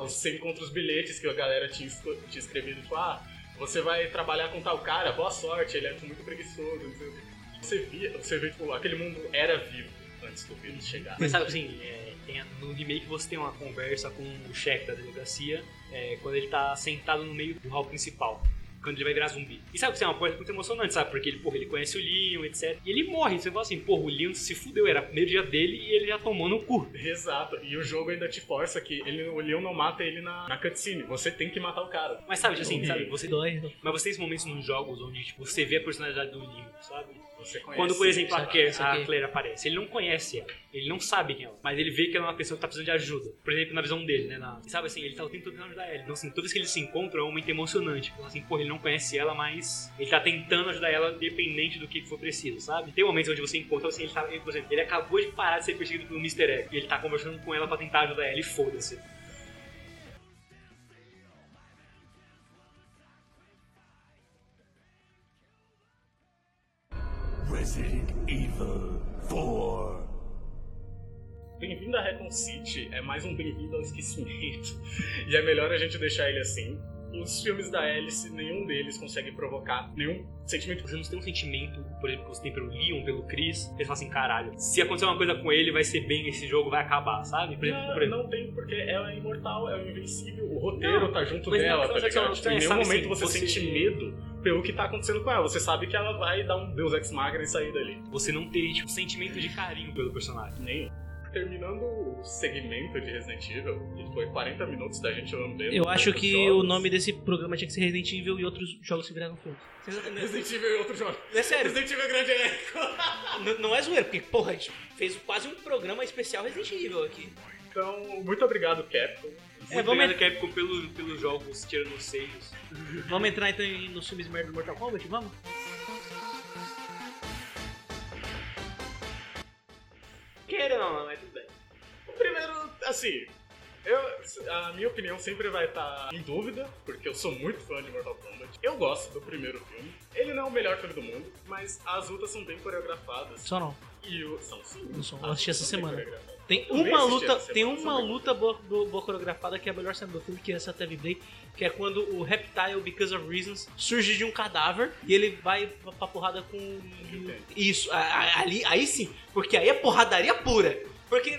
Você encontra os bilhetes que a galera tinha, escrevido, tipo, ah, você vai trabalhar com tal cara, boa sorte, ele é muito preguiçoso, não sei o quê. Você via, você vê, tipo, aquele mundo era vivo antes do vírus chegar. Mas sabe assim, é, tem a- no remake você tem uma conversa com o chefe da delegacia é, quando ele tá sentado no meio do hall principal. Quando ele vai virar zumbi. E sabe que isso é uma coisa muito emocionante, sabe? Porque ele, porra, ele conhece o Leon, etc. E ele morre. Você fala assim, porra, o Leon se fudeu, era o primeiro dia dele e ele já tomou no cu. Exato, e o jogo ainda te força que ele, o Leon não mata ele na, na cutscene, você tem que matar o cara. Mas sabe, assim, sabe, você Dói. Mas você tem esses momentos nos jogos onde tipo, você vê a personalidade do Leon, sabe? Você conhece Quando, por exemplo, a, Claire, a Claire aparece, ele não conhece ela, ele não sabe quem é ela, mas ele vê que ela é uma pessoa que tá precisando de ajuda. Por exemplo, na visão dele, né? Na, sabe assim, ele tá o tempo todo tentando ajudar ela. Então, assim, toda vez que eles se encontram é um momento emocionante. Então, assim, porra, ele não conhece ela, mas ele tá tentando ajudar ela dependente do que for preciso, sabe? Tem momentos onde você encontra, assim, ele tá, ele, por exemplo, ele acabou de parar de ser perseguido pelo Mr. Egg e ele tá conversando com ela pra tentar ajudar ela e foda-se. Resident Evil 4. Bem-vindo a Recon City é mais um bem-vindo ao esquecimento. E é melhor a gente deixar ele assim. Os filmes da Alice, nenhum deles consegue provocar nenhum sentimento. Você não tem um sentimento, por exemplo, que você tem pelo Leon, pelo Chris, eles falam assim, caralho, se acontecer uma coisa com ele, vai ser bem, esse jogo vai acabar, sabe? Por exemplo, por Não, exemplo. não tem, porque ela é imortal, é invencível, o roteiro tá junto dela, não, tá ligado? ela Tipo, em tem, nenhum momento assim, você, você- sente medo pelo que tá acontecendo com ela. Você sabe que ela vai dar um Deus Ex Machina e sair dali. Você não teria, tipo, sentimento de carinho pelo personagem. Nenhum. Terminando o segmento de Resident Evil, que foi 40 minutos da gente lambendo. Eu acho outros que jogos. o nome desse programa tinha que ser Resident Evil e outros jogos se viraram filmes. Resident Evil e outro jogo. É sério. Resident Evil é grande elenco. Não é zoeira, porque, porra, a gente fez quase um programa especial Resident Evil aqui. Então, muito obrigado, Capcom. Muito É, vamos, obrigado, Capcom, pelo, pelos jogos tirando os seios. vamos entrar então nos filmes merda do Mortal Kombat? Vamos? Ou não, mas tudo bem. O primeiro, assim, eu, a minha opinião sempre vai estar em dúvida, porque eu sou muito fã de Mortal Kombat. Eu gosto do primeiro filme. Ele não é o melhor filme do mundo, mas as lutas são bem coreografadas. Só não. E o, são sim. Não são. Eu assisti essa semana. Tem uma luta, tem uma luta boa, boa, coreografada que é a melhor cena do filme, que é essa até vibrei, que é quando o Reptile, Because of Reasons, surge de um cadáver e ele vai pra- porrada com. Isso, ali, aí sim, porque aí é porradaria pura. Porque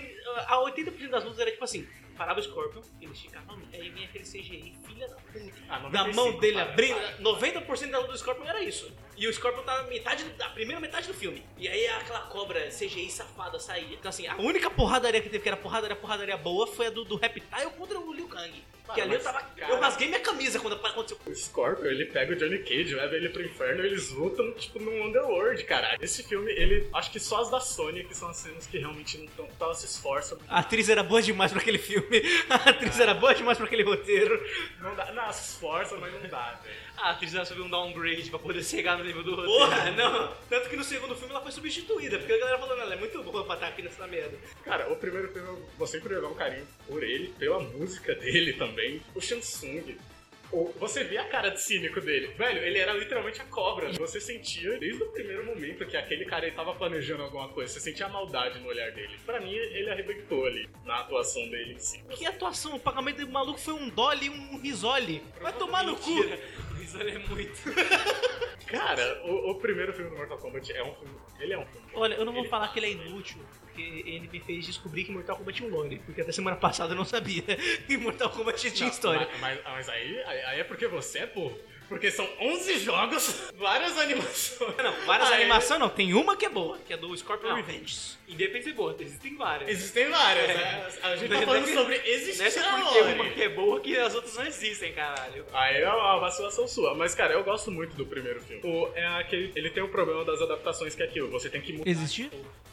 a 80% das lutas era tipo assim. Parava o Scorpion, ele esticava a mão. Aí vinha aquele CGI, filha da puta. Ah, da 95, mão dele abrindo. para. 90% da luta do Scorpion era isso. E o Scorpion tava metade, do- a primeira metade do filme. E aí aquela cobra CGI safada saía. Então assim, a única porradaria que teve, que era porradaria, porradaria boa, foi a do, do Reptile contra o Liu Kang. que ali eu tava. cara- Eu rasguei minha camisa quando aconteceu. O Scorpion, ele pega o Johnny Cage, leva ele pro inferno e eles lutam, tipo, num Underworld, cara. Esse filme, ele... Acho que só as da Sony que são as cenas que realmente não tão... Ela se esforça. A atriz era boa demais pra aquele filme. A atriz era boa demais pra aquele roteiro. Não dá... Não, se esforça, mas não dá, velho. Ah, a atriz ela subiu um downgrade pra poder chegar no nível do roteiro. Porra, não. Tanto que no segundo filme ela foi substituída, porque a galera falou, não, ela é muito boa pra estar aqui nessa merda. Cara, o primeiro filme eu vou sempre levar um carinho por ele, pela música dele também. O Shansung. Você via a cara de cínico dele. Velho, ele era literalmente a cobra. Você sentia, desde o primeiro momento, que aquele cara ele tava planejando alguma coisa. Você sentia a maldade no olhar dele. Pra mim, ele arrebentou ali, na atuação dele em si. Que atuação, o pagamento do maluco foi um Dolly e um Risoli. Vai tomar no cu. Isso é muito. Cara, o, o primeiro filme do Mortal Kombat é um filme... Ele é um filme. Olha, eu não vou Ele- falar que ele é inútil, porque ele me fez descobrir que Mortal Kombat tinha um lore, porque até semana passada eu não sabia que Mortal Kombat tinha Não, história. Mas, mas- mas aí, aí aí é porque você é burro. Porque são 11 jogos, várias animações. Não, várias Aí- animações não. Tem uma que é boa, que é do Scorpion Não. Revenge. Independente de boa, existem várias. Existem várias, né? A gente tá Não é falando que- sobre Não é existir só a porque lore. uma que é boa que as outras não existem, caralho. Aí é uma vacilação sua. Mas, cara, eu gosto muito do primeiro filme. O, é aquele, ele tem o problema das adaptações que é aquilo. Você tem que mudar Existir?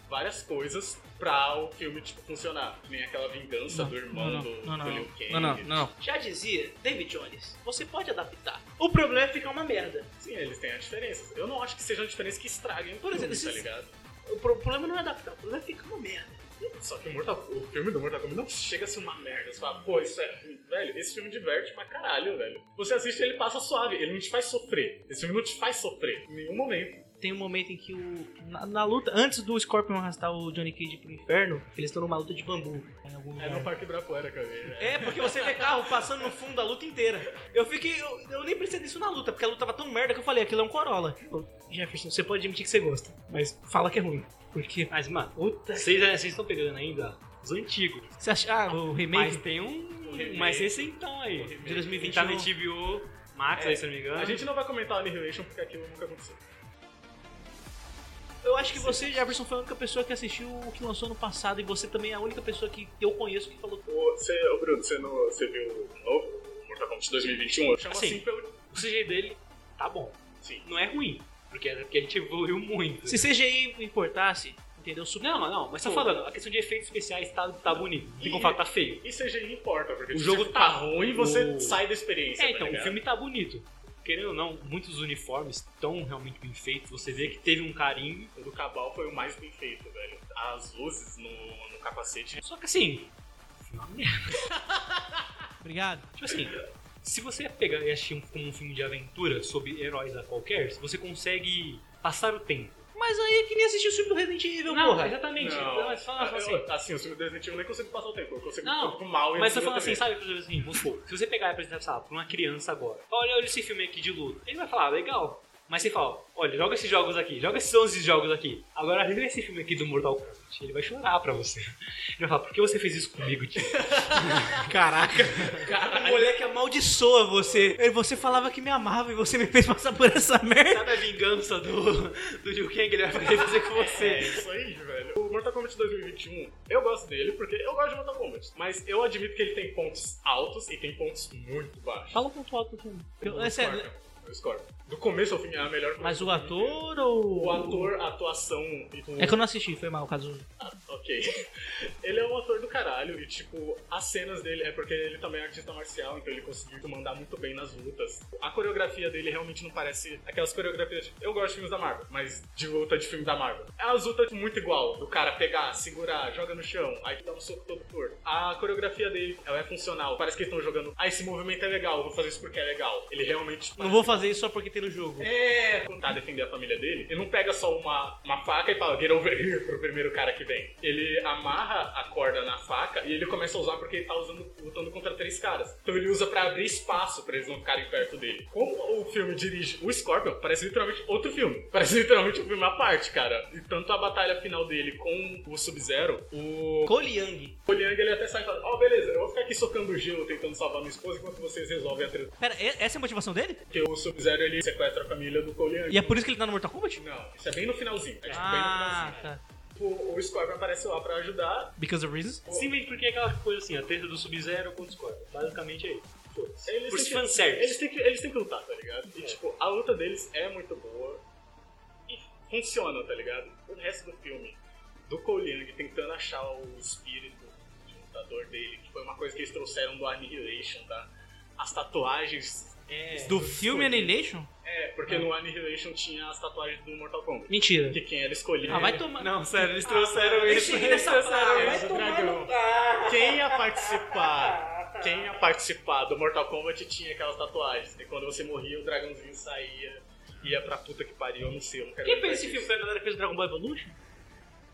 Várias coisas pra o filme tipo, funcionar. Que Nem aquela vingança do irmão não, do, não, não, do não, Liu Kang. não, não, não. Já dizia David Jones, você pode adaptar. O problema é ficar uma merda. Sim, eles têm as diferenças. Eu não acho que sejam diferenças que estraguem o Por filme, exemplo, tá esses- ligado? O pro- problema não é adaptar, o problema é ficar uma merda. Só que o, Mortal, o filme do Mortal Kombat não chega a ser uma merda. Você fala, pô, isso é. Velho, esse filme diverte pra caralho, velho. Você assiste ele passa suave, ele não te faz sofrer. Esse filme não te faz sofrer em nenhum momento. Tem um momento em que o. Na, na luta, antes do Scorpion arrastar o Johnny Cage pro inferno, eles estão numa luta de bambu. Em algum É no Parque Ibirapuera que eu vi. né? É, porque você vê carro passando no fundo da luta inteira. Eu fiquei. Eu, eu nem pensei nisso na luta, porque a luta tava tão merda que eu falei, aquilo é um Corolla. Ô, Jefferson, você pode admitir que você gosta, mas fala que é ruim. Porque. Mas, mano, vocês vocês estão pegando ainda os antigos. Você acha. Ah, o Mas remake. tem um mais recentão aí. De 2021. um. Tá no HBO Max, É, aí, se eu não me engano. A gente não vai comentar o Annihilation porque aquilo nunca aconteceu. Eu acho que você, Jefferson, foi a única pessoa que assistiu o que lançou no passado e você também é a única pessoa que eu conheço que falou. Você, ô Bruno, você, não, você viu o novo Mortal Kombat 2021? Eu chamo Assim. assim pelo. O CGI dele tá bom. Sim. Não é ruim. Porque, porque a gente evoluiu muito. Se CGI importasse, entendeu? Super. Não, não, mas Pô. falando, a questão de efeitos especiais tá, tá bonito. Falar que tá feio. E CGI importa, porque O jogo tá- tá ruim, você o- sai da experiência. É, tá então, o filme tá bonito. Querendo ou não, muitos uniformes estão realmente bem feitos. Você vê que teve um carinho. O do Cabal foi o mais bem feito, velho. As luzes no, no capacete. Só que assim. Obrigado. Tipo assim, se você pegar e assistir um, um filme de aventura sobre heróis a qualquer, você consegue passar o tempo. Mas aí é que nem assistir o filme do Resident Evil, Não, porra. exatamente. Não, mas fala eu- assim. assim, o filme do Resident Evil eu nem consigo passar o tempo. Eu consigo Não, ficar mal e Mas eu falo assim, sabe, por exemplo assim, vamos supor, se você pegar e apresentar, lá, pra uma criança agora, olha, olha esse filme aqui de luta, ele vai falar, ah, legal. Mas você fala, olha, joga esses jogos aqui, joga esses 11 jogos aqui. Agora vê esse filme aqui do Mortal Kombat. Ele vai chorar pra você. Ele vai falar, por que você fez isso comigo, tio? Caraca. O moleque amaldiçoa você. E Você falava que me amava e você me fez passar por essa merda. Sabe a vingança do, do Liu Kang? Ele vai fazer com É você. isso aí, velho. O Mortal Kombat 2021, eu gosto dele porque eu gosto de Mortal Kombat. Mas eu admito que ele tem pontos altos e tem pontos muito baixos. Fala um ponto alto do filme. Eu- é sério, Do começo ao fim é a melhor coisa Mas o ator ou. O ator, a atuação e tudo. É que eu não assisti, foi mal o caso. Ah, ok. Ele é um ator do caralho e, tipo, as cenas dele é porque ele também é artista marcial, então ele conseguiu mandar muito bem nas lutas. A coreografia dele realmente não parece aquelas coreografias. de- Eu gosto de filmes da Marvel, mas de luta de filme da Marvel. É as lutas muito igual, do cara pegar, segurar, joga no chão, aí dá um soco todo torto. A coreografia dele, ela é funcional. Parece que eles estão jogando. Ah, esse movimento é legal, vou fazer isso porque é legal. Ele realmente. Não vou fazer isso só porque tem no jogo. É, tentar defender a família dele, ele não pega só uma, uma faca e fala, get over here pro primeiro cara que vem. Ele amarra a corda na faca e ele começa a usar porque ele tá usando, lutando contra três caras. Então ele usa pra abrir espaço pra eles não ficarem perto dele. Como o filme dirige o Scorpion, parece literalmente outro filme. Parece literalmente um filme à parte, cara. E tanto a batalha final dele com o Sub-Zero, o Cole Young. o Liang ele até sai e fala, ó, beleza, eu vou ficar aqui socando gelo tentando salvar minha esposa enquanto vocês resolvem a treta. Pera, essa é a motivação dele? Porque o Sub-Zero ele sequestra a família do Cole Young. E é por isso que ele tá no Mortal Kombat? Não, isso é bem no finalzinho. É tipo, Ah, bem no tá. finalzinho. O, o Scorpion aparece lá pra ajudar. Because of reasons? Simplesmente porque é aquela coisa assim, a treta do Sub-Zero contra o Scorpion. Basicamente é isso. Eles Por têm que- fanservice. Eles têm, que, eles têm que lutar, tá ligado? E tipo, a luta deles é muito boa. E funciona, tá ligado? O resto do filme, do Cole Young tentando achar o espírito de lutador dele, que foi uma coisa que eles trouxeram do Annihilation, tá? As tatuagens. É, Do filme Annihilation? É, porque no Annihilation tinha as tatuagens do Mortal Kombat. Mentira. Que quem era escolhido. Ah, vai tomar. Não, sério, eles trouxeram eles. cheguei eles trouxeram do dragão. Quem ia participar? Quem ia participar do Mortal Kombat tinha aquelas tatuagens. E quando você morria, o dragãozinho saía, ia pra puta que pariu, eu não sei, eu não quero Quem fez esse filme? Foi a galera que fez o Dragon Ball Evolution?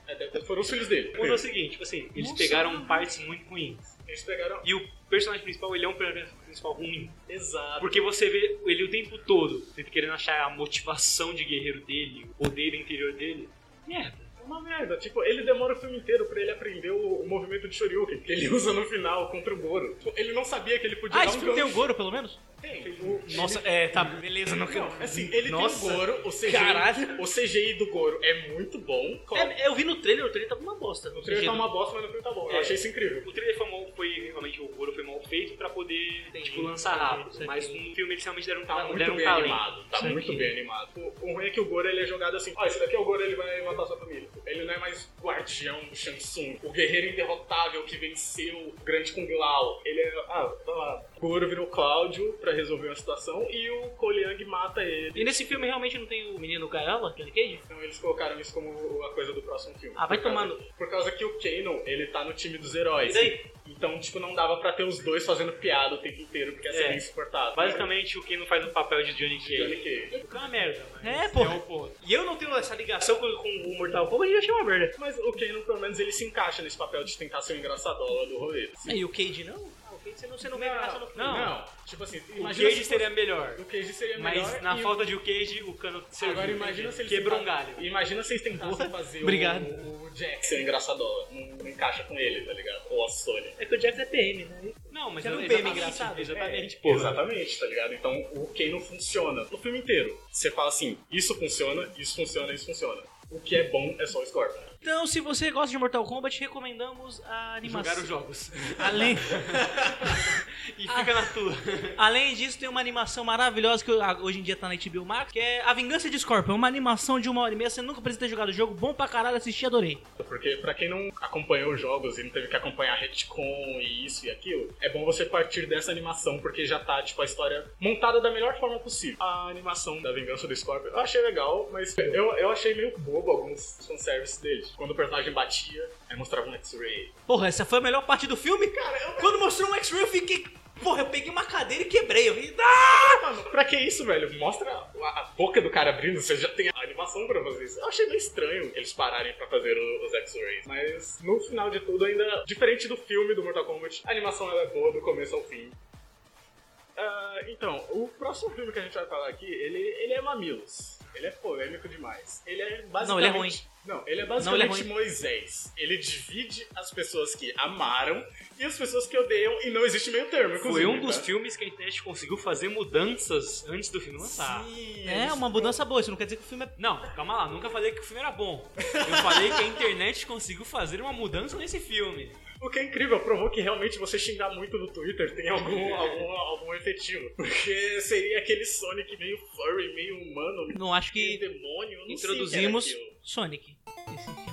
É, deve ter- foram os filhos dele. O ponto é o seguinte, tipo assim, eles pegaram partes muito ruins. Eles pegaram. E o personagem principal, ele é um personagem principal ruim. Exato. Porque você vê ele o tempo todo querendo achar a motivação de guerreiro dele, o poder interior dele. Merda. É uma merda. Tipo, ele demora o filme inteiro pra ele aprender o, o movimento de Shoryuken, que ele usa no final contra o Goro. Tipo, ele não sabia que ele podia Ah, dar um filme tem o gancho. Goro, pelo menos? Tem. Nossa, é, tá, beleza, não quero. Assim, ele Nossa. tem o Goro, o CGI, Caralho. o CGI do Goro é muito bom. É, eu vi no trailer, o trailer tava uma bosta. O trailer tá uma bosta, mas no filme tá bom. Eu É. achei isso incrível. O trailer foi, mal, foi realmente o Goro foi mal feito pra poder Entendi. tipo, lançar rápido. Isso mas aqui. no filme eles realmente deram, Tá deram muito um bem talento. animado. Tá Isso muito aqui. bem animado. O, o ruim é que o Goro ele é jogado assim. Ó, esse daqui é o Goro, ele vai matar sua família. Ele não é mais guardião do Shansung, o guerreiro derrotável que venceu o grande Kung Lao. Ele é. Ah, vai lá. O Goro virou Cláudio pra resolver uma situação e o Koliang mata ele. E nesse filme realmente não tem o menino Gaiola, aquele Cage? Então eles colocaram isso como a coisa do próximo filme. Ah, vai Por causa- tomando. Por causa que o Kanon, ele tá no time dos heróis. E daí? Então, tipo, não dava pra ter os dois fazendo piada o tempo inteiro, porque ia ser É. bem insuportável. Basicamente, o Ken não faz o papel de Johnny Johnny Cage. Cage. O que é uma merda, mas É, porra. é o. E eu não tenho essa ligação com, com o Mortal Kombat, eu já achei uma merda. Mas o Kanon, pelo menos, ele se encaixa nesse papel de tentar ser o engraçadola do rolê. E o Cage não? O Cage você não, você não vê graça no filme. não. Não, tipo assim, O imagina Cage se seria fosse- melhor. O Cage seria Mas melhor. na e o- falta de o Cage, o cano serviu. Agora imagina se eles Quebrou um tentassem- galho. Imagina se eles tentassem fazer Obrigado. o, o Jack ser o engraçadola. Não, não encaixa com ele, tá ligado? Ou a Sony. É que o Jax é PM, né? Não, mas Você não é vê exatamente, engraçado. Exatamente, É. Exatamente, tá ligado? Então o Kano funciona no filme inteiro. Você fala assim, isso funciona, isso funciona, isso funciona. O que é bom é só o Scorpion. Então, se você gosta de Mortal Kombat, recomendamos a animação. Jogar os jogos. Além, e fica na tua. além disso, tem uma animação maravilhosa que ah, hoje em dia tá na HBO Max, que é A Vingança de Scorpion. Uma animação de uma hora e meia. Você nunca precisa ter jogado o jogo. Bom pra caralho, assisti, adorei. Porque pra quem não acompanhou os jogos e não teve que acompanhar retcon e isso e aquilo, é bom você partir dessa animação, porque já tá, tipo, a história montada da melhor forma possível. A animação da Vingança do Scorpion eu achei legal, mas eu, eu achei meio bobo alguns fanservices deles. Quando o personagem batia, aí mostrava um X-Ray. Porra, essa foi a melhor parte do filme? Cara, eu... Quando mostrou um X-Ray, eu fiquei... Porra, eu peguei uma cadeira e quebrei. Eu fiquei... Ah! Pra que isso, velho? Mostra a, boca do cara abrindo, você já tem a animação pra fazer isso. Eu achei meio estranho eles pararem pra fazer os X-Rays. Mas no final de tudo, ainda, diferente do filme do Mortal Kombat, a animação é boa do começo ao fim. Ah, então, o próximo filme que a gente vai falar aqui, ele, ele é mamilos. Ele é polêmico demais. Ele é basicamente. Não, ele é ruim. Não, ele é Não, ele basicamente é. Moisés. Ele divide as pessoas que amaram e as pessoas que odeiam, e não existe meio termo. Foi um dos tá? filmes que a internet conseguiu fazer mudanças antes do filme lançar. Sim, É, uma mudança boa. Isso não quer dizer que o filme é... Não, calma lá, nunca falei que o filme era bom. Eu falei que a internet conseguiu fazer uma mudança nesse filme. O que é incrível, provou que realmente você xingar muito no Twitter tem algum, algum, algum efetivo. Porque seria aquele Sonic meio furry, meio humano, Não acho meio que demônio. eu não sei introduzimos aquilo. Sonic. Esse filme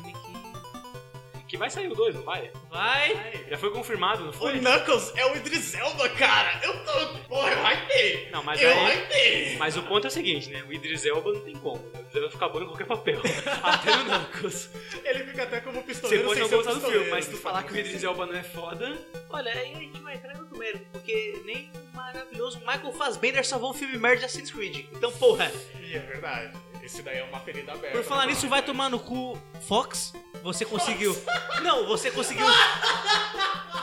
que... Vai sair o 2, não vai? Vai... Já foi confirmado, não O foi? Knuckles é o Idris Elba, cara! Eu tô. Porra, eu hypei! Não, mas eu aí- hypei! Mas o ponto é o seguinte, né? O Idris Elba não tem como. O Idris Elba vai ficar bom em qualquer papel. Até no Knuckles. Ele fica até como Você pistoleiro pode sem não gostar do filme, mas se tu falar que o Idris Elba não é foda... Olha, aí a gente vai entrar no mérito, porque nem o maravilhoso Michael Fassbender salvou um filme merda de Assassin's Creed. Então, porra, Ih, é verdade. Esse daí é uma ferida aberta. por falar né, nisso, vai tomar no cu Fox. Você conseguiu. Não, você conseguiu.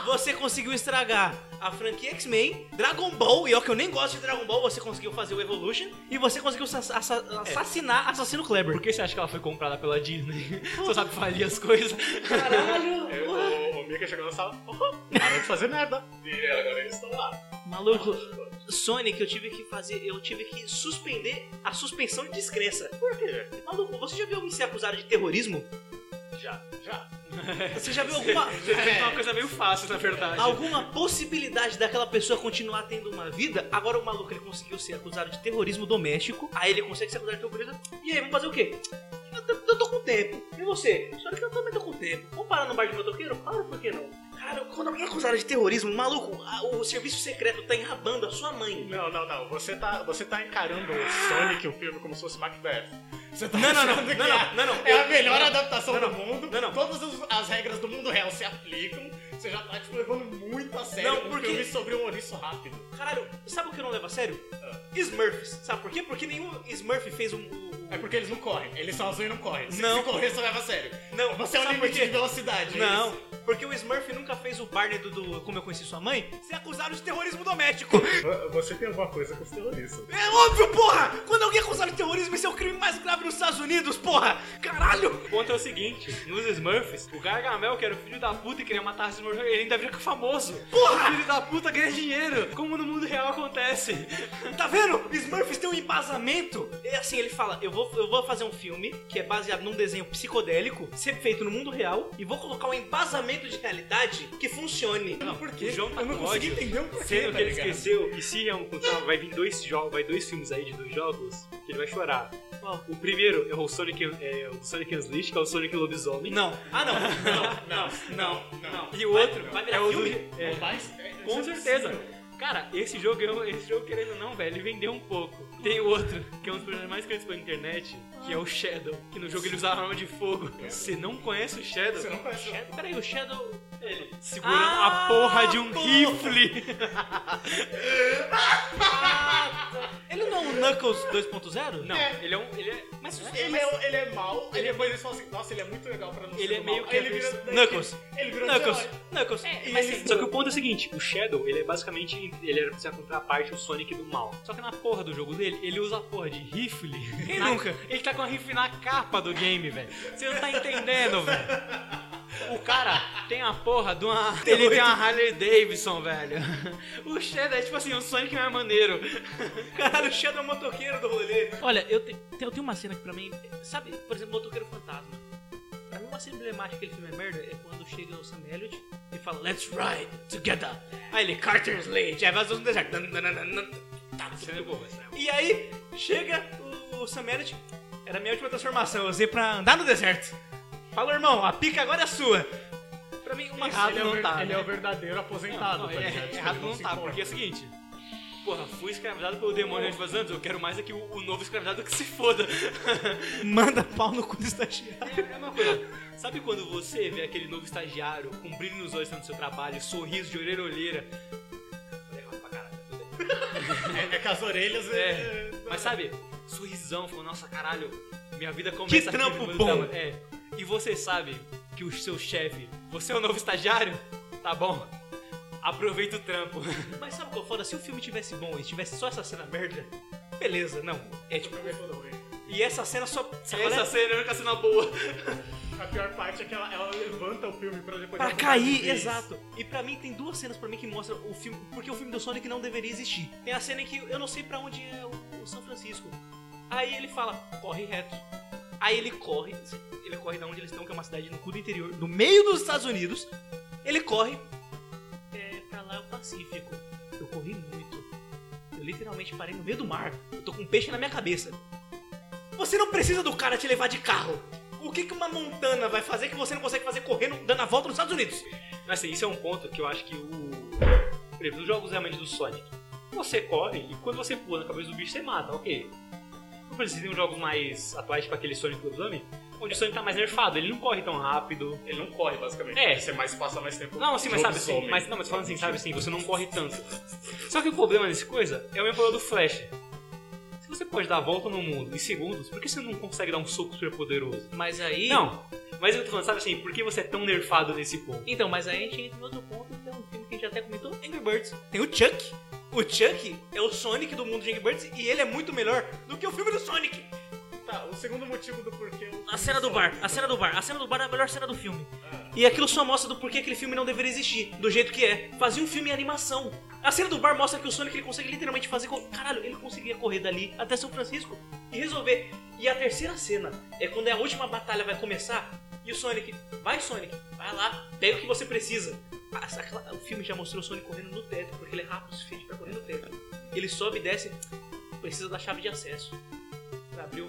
Você conseguiu estragar a franquia X-Men, Dragon Ball, e ó que eu nem gosto de Dragon Ball, você conseguiu fazer o Evolution, e você conseguiu assa- assa- assassinar Assassino Kleber. Por que você acha que ela foi comprada pela Disney? Só sabe falir as coisas. Caralho, Eu- porra. o, o Mika chegou na sala, oh, parou de fazer merda. E agora eles estão lá. Maluco, Sonic, eu tive que fazer, eu tive que suspender a suspensão de descrença. Por quê? Maluco, você já viu alguém ser acusado de terrorismo? Já, já. Você já viu alguma, É uma coisa meio fácil, na verdade. alguma possibilidade daquela pessoa continuar tendo uma vida? Agora o maluco ele conseguiu ser acusado de terrorismo doméstico, aí ele consegue ser acusado de terrorismo. E aí, vamos fazer o quê? Eu, tô- eu tô com tempo. E você? Só que eu também tô com tempo. Vamos parar no bar de motoqueiro? Claro, por que não? Cara, quando alguém é de terrorismo, maluco, a- o serviço secreto tá enrabando a sua mãe. Não, não, não. Você tá, você tá encarando o Sonic, o filme, como se fosse Macbeth. Você tá Não, não, não, que não, é- não, não, não. É a melhor Não, não. adaptação Não, do não. mundo. Não, não. Todas as, as regras do mundo real se aplicam. Você já tá, tipo, levando muito a sério Não, um porque- filme sobre um ouriço rápido. Caralho, sabe o que eu não levo a sério? Ah. Smurfs. Sabe por quê? Porque nenhum Smurf fez um. É porque eles não correm. Eles são azuis e não correm. Se, Não. se correr, você leva a sério. Não, Você é o limite de velocidade. é Não, isso. porque o Smurf nunca fez o Barney do, do Como Eu Conheci Sua Mãe ser acusado de terrorismo doméstico. Vo- Você tem alguma coisa com os terroristas. É óbvio, porra! Quando alguém é acusado de terrorismo, esse é o crime mais grave nos Estados Unidos, porra! Caralho! ponto é o seguinte: nos Smurfs, o Gargamel, que era o filho da puta e queria matar os Smurfs, ele ainda vira famoso. Porra! O filho da puta ganha dinheiro, como no mundo real acontece. Tá vendo? Smurfs tem um embasamento. É assim, ele fala: eu vou, eu vou fazer um filme que é baseado num desenho psicodélico, ser feito no mundo real, e vou colocar um embasamento de realidade que funcione. Por quê? João tá eu não consegui entender o porquê, Sendo tá que ele esqueceu que se é um contar, vai vir dois jogos, vai dois filmes aí de dois jogos, que ele vai chorar. O primeiro é o Sonic, é o Sonic Unleashed, que é o Sonic Lobisomem. Não. Ah, não. Não, não, não. não. E o outro vai virar é o do, filme? é, Mas, é, com é certeza. Cara, esse jogo, eu- esse jogo, querendo ou não, velho, ele vendeu um pouco. Tem o outro, que é um dos personagens mais conhecidos pela internet, que é o Shadow, que no jogo ele usava arma de fogo. Você não conhece o Shadow? Você não conhece o Shadow- Peraí, o Shadow. Ele segurando Ah, a porra de um porra. rifle. Ah, tá. Ele não é um Knuckles 2.0? Não, É. ele é um. Ele é. Mas Ele é, ele é mal, aí depois eles falam assim, nossa, ele é muito legal pra não Ele ser é do meio mal. que Aí a ele vira versão- Knuckles. Ele virou Knuckles. herói. Knuckles. E Mas ele- sim. Só que o ponto é o seguinte, o Shadow, ele é basicamente, ele era pra ser a contraparte, o Sonic do mal. Só que na porra do jogo dele, ele usa a porra de rifle. Quem Na- nunca? Ele tá com a rifle na capa do game, velho. Você não tá entendendo, velho. O cara tem a porra de uma... Ele tem uma Harley Davidson, velho. O Shadow é tipo assim, o Sonic não é maneiro. Caralho, o Shadow é o motoqueiro do rolê. Olha, eu, te- eu tenho uma cena que pra mim. Sabe, por exemplo, Motoqueiro Fantasma. Pra mim, uma cena emblemática daquele filme é merda é quando chega o Sam Elliott e fala Let's ride together. Aí ele, Carter's late. Aí vai no deserto. Tá, Cena é boa, cena é boa. E aí chega o, o Sam Elliott. Era a minha última transformação. Eu usei pra andar no deserto. Fala, irmão, a pica agora é sua. Pra mim, uma Errado ele é, não ver- tá, ele né? é o verdadeiro aposentado, Não, não, tá é- ligado? Tipo, errado não se tá, porque é o seguinte. Porra, fui escravizado pelo demônio antes anos, eu quero mais é que o, o novo escravizado que se foda. Manda pau no cu do estagiário. É uma coisa. Sabe quando você vê aquele novo estagiário com brilho nos olhos no seu trabalho, sorriso de orelha a? É bem. É, é com as orelhas... É, mas sabe, sorrisão, falou, nossa caralho, minha vida começa Que trampo bom. É. E você sabe que o seu chefe, você é o novo estagiário? Tá bom. Aproveita o trampo. Mas sabe qual foda? Se o filme tivesse bom e tivesse só essa cena merda, beleza, não. É tipo. E essa cena só. sabe qual é? Essa cena é a única cena boa. A pior parte é que ela, ela levanta o filme pra depois... Pra cair, faz. exato. E pra mim tem duas cenas pra mim que mostram o filme, porque o filme do Sonic não deveria existir. Tem a cena em que eu não sei pra onde é o, o São Francisco. Aí ele fala, corre reto. Aí ele corre, ele corre da onde eles estão, que é uma cidade no cu do interior, no meio dos Estados Unidos. Ele corre, é, pra lá o Pacífico. Eu corri muito. Eu literalmente parei no meio do mar. Eu tô com um peixe na minha cabeça. Você não precisa do cara te levar de carro. O que, que uma montana vai fazer que você não consegue fazer correndo, dando a volta nos Estados Unidos? Assim, isso é um ponto que eu acho que o. Por nos jogos realmente do Sonic, você corre e quando você pula na cabeça do bicho, você mata, ok. Não precisa ter uns jogos mais atuais, tipo aquele Sonic Lobisomem, onde o Sonic tá mais nerfado, ele não corre tão rápido. Ele não corre, basicamente. É. Você mais passa mais tempo... Não, assim, mas sabe assim, mas, não, mas falando assim, sabe assim, você não corre tanto. Só que o problema desse coisa é o mesmo problema do Flash. Se você pode dar a volta no mundo em segundos, por que você não consegue dar um soco super poderoso? Mas aí. Não, mas eu tô falando, sabe assim, por que você é tão nerfado nesse ponto? Então, mas aí a gente entra em outro ponto, que é um filme que a gente até comentou: Angry Birds. Tem o Chuck. O Chuck é o Sonic do mundo de Angry Birds e ele é muito melhor do que o filme do Sonic. Tá, o segundo motivo do porquê... A cena do bar, a cena do bar. A cena do bar é a melhor cena do filme. E aquilo só mostra do porquê aquele filme não deveria existir, do jeito que é. Fazia um filme em animação. A cena do bar mostra que o Sonic ele consegue literalmente fazer. co- Caralho, ele conseguia correr dali até São Francisco e resolver. E a terceira cena é quando a última batalha vai começar e o Sonic, vai Sonic, vai lá, pega o que você precisa. Ah, o filme já mostrou o Sonic correndo no teto, porque ele é rápido o suficiente pra correr no teto. Ele sobe e desce, precisa da chave de acesso.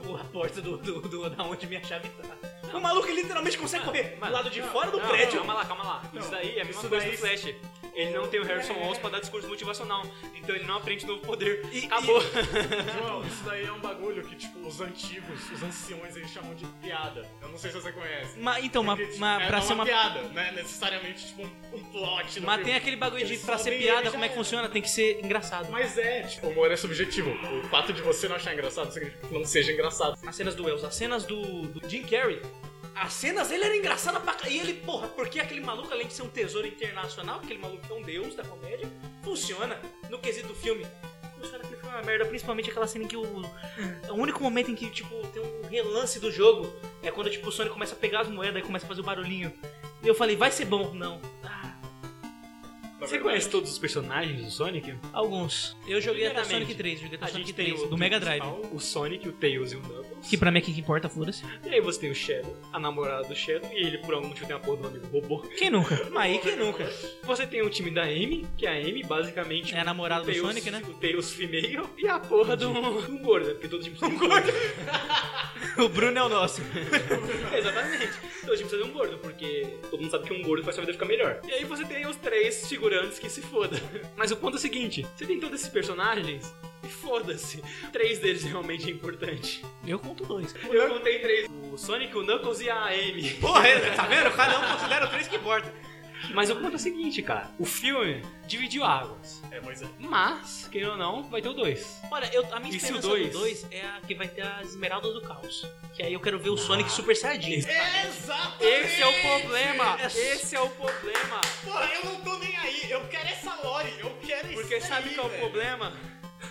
O- a porta do, do, do- da onde minha chave tá. O maluco ele literalmente consegue correr do lado de fora do Não, prédio. Calma lá, calma lá. Isso daí é a mesma isso coisa daí- do Flash. Ele não tem o Harrison Wells pra dar discurso motivacional. Então ele não aprende novo poder. E- Acabou. João, isso daí é um bagulho que, tipo, os antigos, os anciões, eles chamam de piada. Eu não sei se você conhece. Mas, então, mas, Porque, tipo, mas é pra uma ser uma. piada, não é necessariamente, tipo, um, um plot no Mas filme. tem aquele bagulho de Eles pra ser piada, já como é que funciona? Tem que ser engraçado. Mas é, tipo, o humor é subjetivo. O fato de você não achar engraçado significa que não seja engraçado. As cenas do Wells, as cenas do, do Jim Carrey. As cenas dele eram engraçadas pra E ele, porra, porque aquele maluco, além de ser um tesouro internacional, aquele maluco é um deus da comédia, funciona no quesito do filme. Funciona aquele filme é uma merda, principalmente aquela cena em que o. O único momento em que, tipo, tem um relance do jogo É quando tipo, o Sonic começa a pegar as moedas e começa a fazer o barulhinho. E eu falei, vai ser bom. Não. Ah, Você verdade, conhece todos os personagens do Sonic? alguns. Eu joguei até Sonic 3, joguei até A Sonic gente tem 3, o do Mega Drive. O Sonic, o Tails e o Knuckles. Que pra mim é que importa, foda-se. E aí você tem o Shadow, a namorada do Shadow, e ele por algum motivo tem a porra do amigo robô. Quem nunca? Mas aí quem nunca? Você tem o time da Amy, que a Amy basicamente... É a namorada o do Tails- Sonic, né? O Tails female e a porra do, do gordo, porque todo time precisa de um gordo. o Bruno é o nosso. Exatamente. Todo time precisa de um gordo, porque todo mundo sabe que um gordo faz sua vida ficar melhor. E aí você tem os três figurantes que se foda. Mas o ponto é o seguinte, você tem todos esses personagens e foda-se. Três deles realmente é importante. Eu conto dois. Eu contei três. O Sonic, o Knuckles e a Amy. Porra, tá vendo? Cada um considera três que importa. Mas o ponto é o seguinte, cara. O filme dividiu águas. É, mas é. Mas, querendo ou não, vai ter o 2. Olha, eu, a minha E se o esperança dois? do 2 é a que vai ter as Esmeraldas do Caos. Que aí eu quero ver o Sonic Super Saiyajin. Exato! Esse é o problema! Esse é o problema! Porra, eu não tô nem aí. Eu quero essa lore. Eu quero isso. Porque sabe aí, qual é o velho. problema?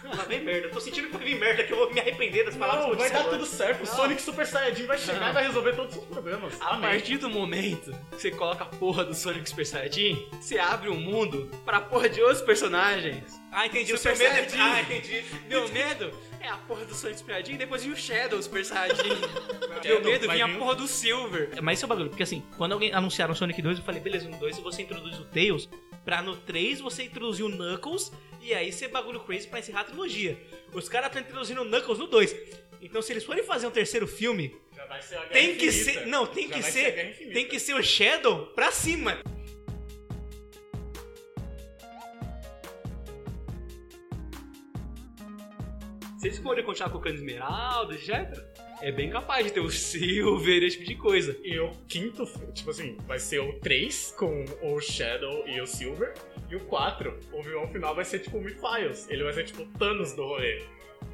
Lá vem merda. Eu tô sentindo que vai vir merda, que eu vou me arrepender das palavras Não, que eu vai disse dar agora. tudo certo. O Sonic Super Saiyajin vai chegar Não. e vai resolver todos os seus problemas. A partir do momento que você coloca a porra do Sonic Super Saiyajin, você abre um mundo pra porra de outros personagens. Ah, entendi. Super o seu medo é... Saiyajin. Ah, entendi. Meu medo é a porra do Sonic Super Saiyajin e depois vinha o Shadow Super Saiyajin. Meu medo vai vinha vir a porra do Silver. Mas esse é o bagulho, porque assim, quando alguém anunciaram o Sonic 2, eu falei, beleza, no 2 você introduz o Tails, pra no 3 você introduzir o Knuckles, e aí ser bagulho crazy pra encerrar a trilogia. Os caras estão introduzindo o Knuckles no 2. Então se eles forem fazer um terceiro filme, ser tem que Infinita. ser. Não, tem Já que ser. Infinita. tem que ser o Shadow pra cima. Se eles forem continuar colocando esmeralda, etc., é bem capaz de ter o Silver, esse tipo de coisa. E o quinto, tipo assim, vai ser o 3 com o Shadow e o Silver. E o 4, o vilão final vai ser tipo o Mifiles. Ele vai ser tipo o Thanos do rolê.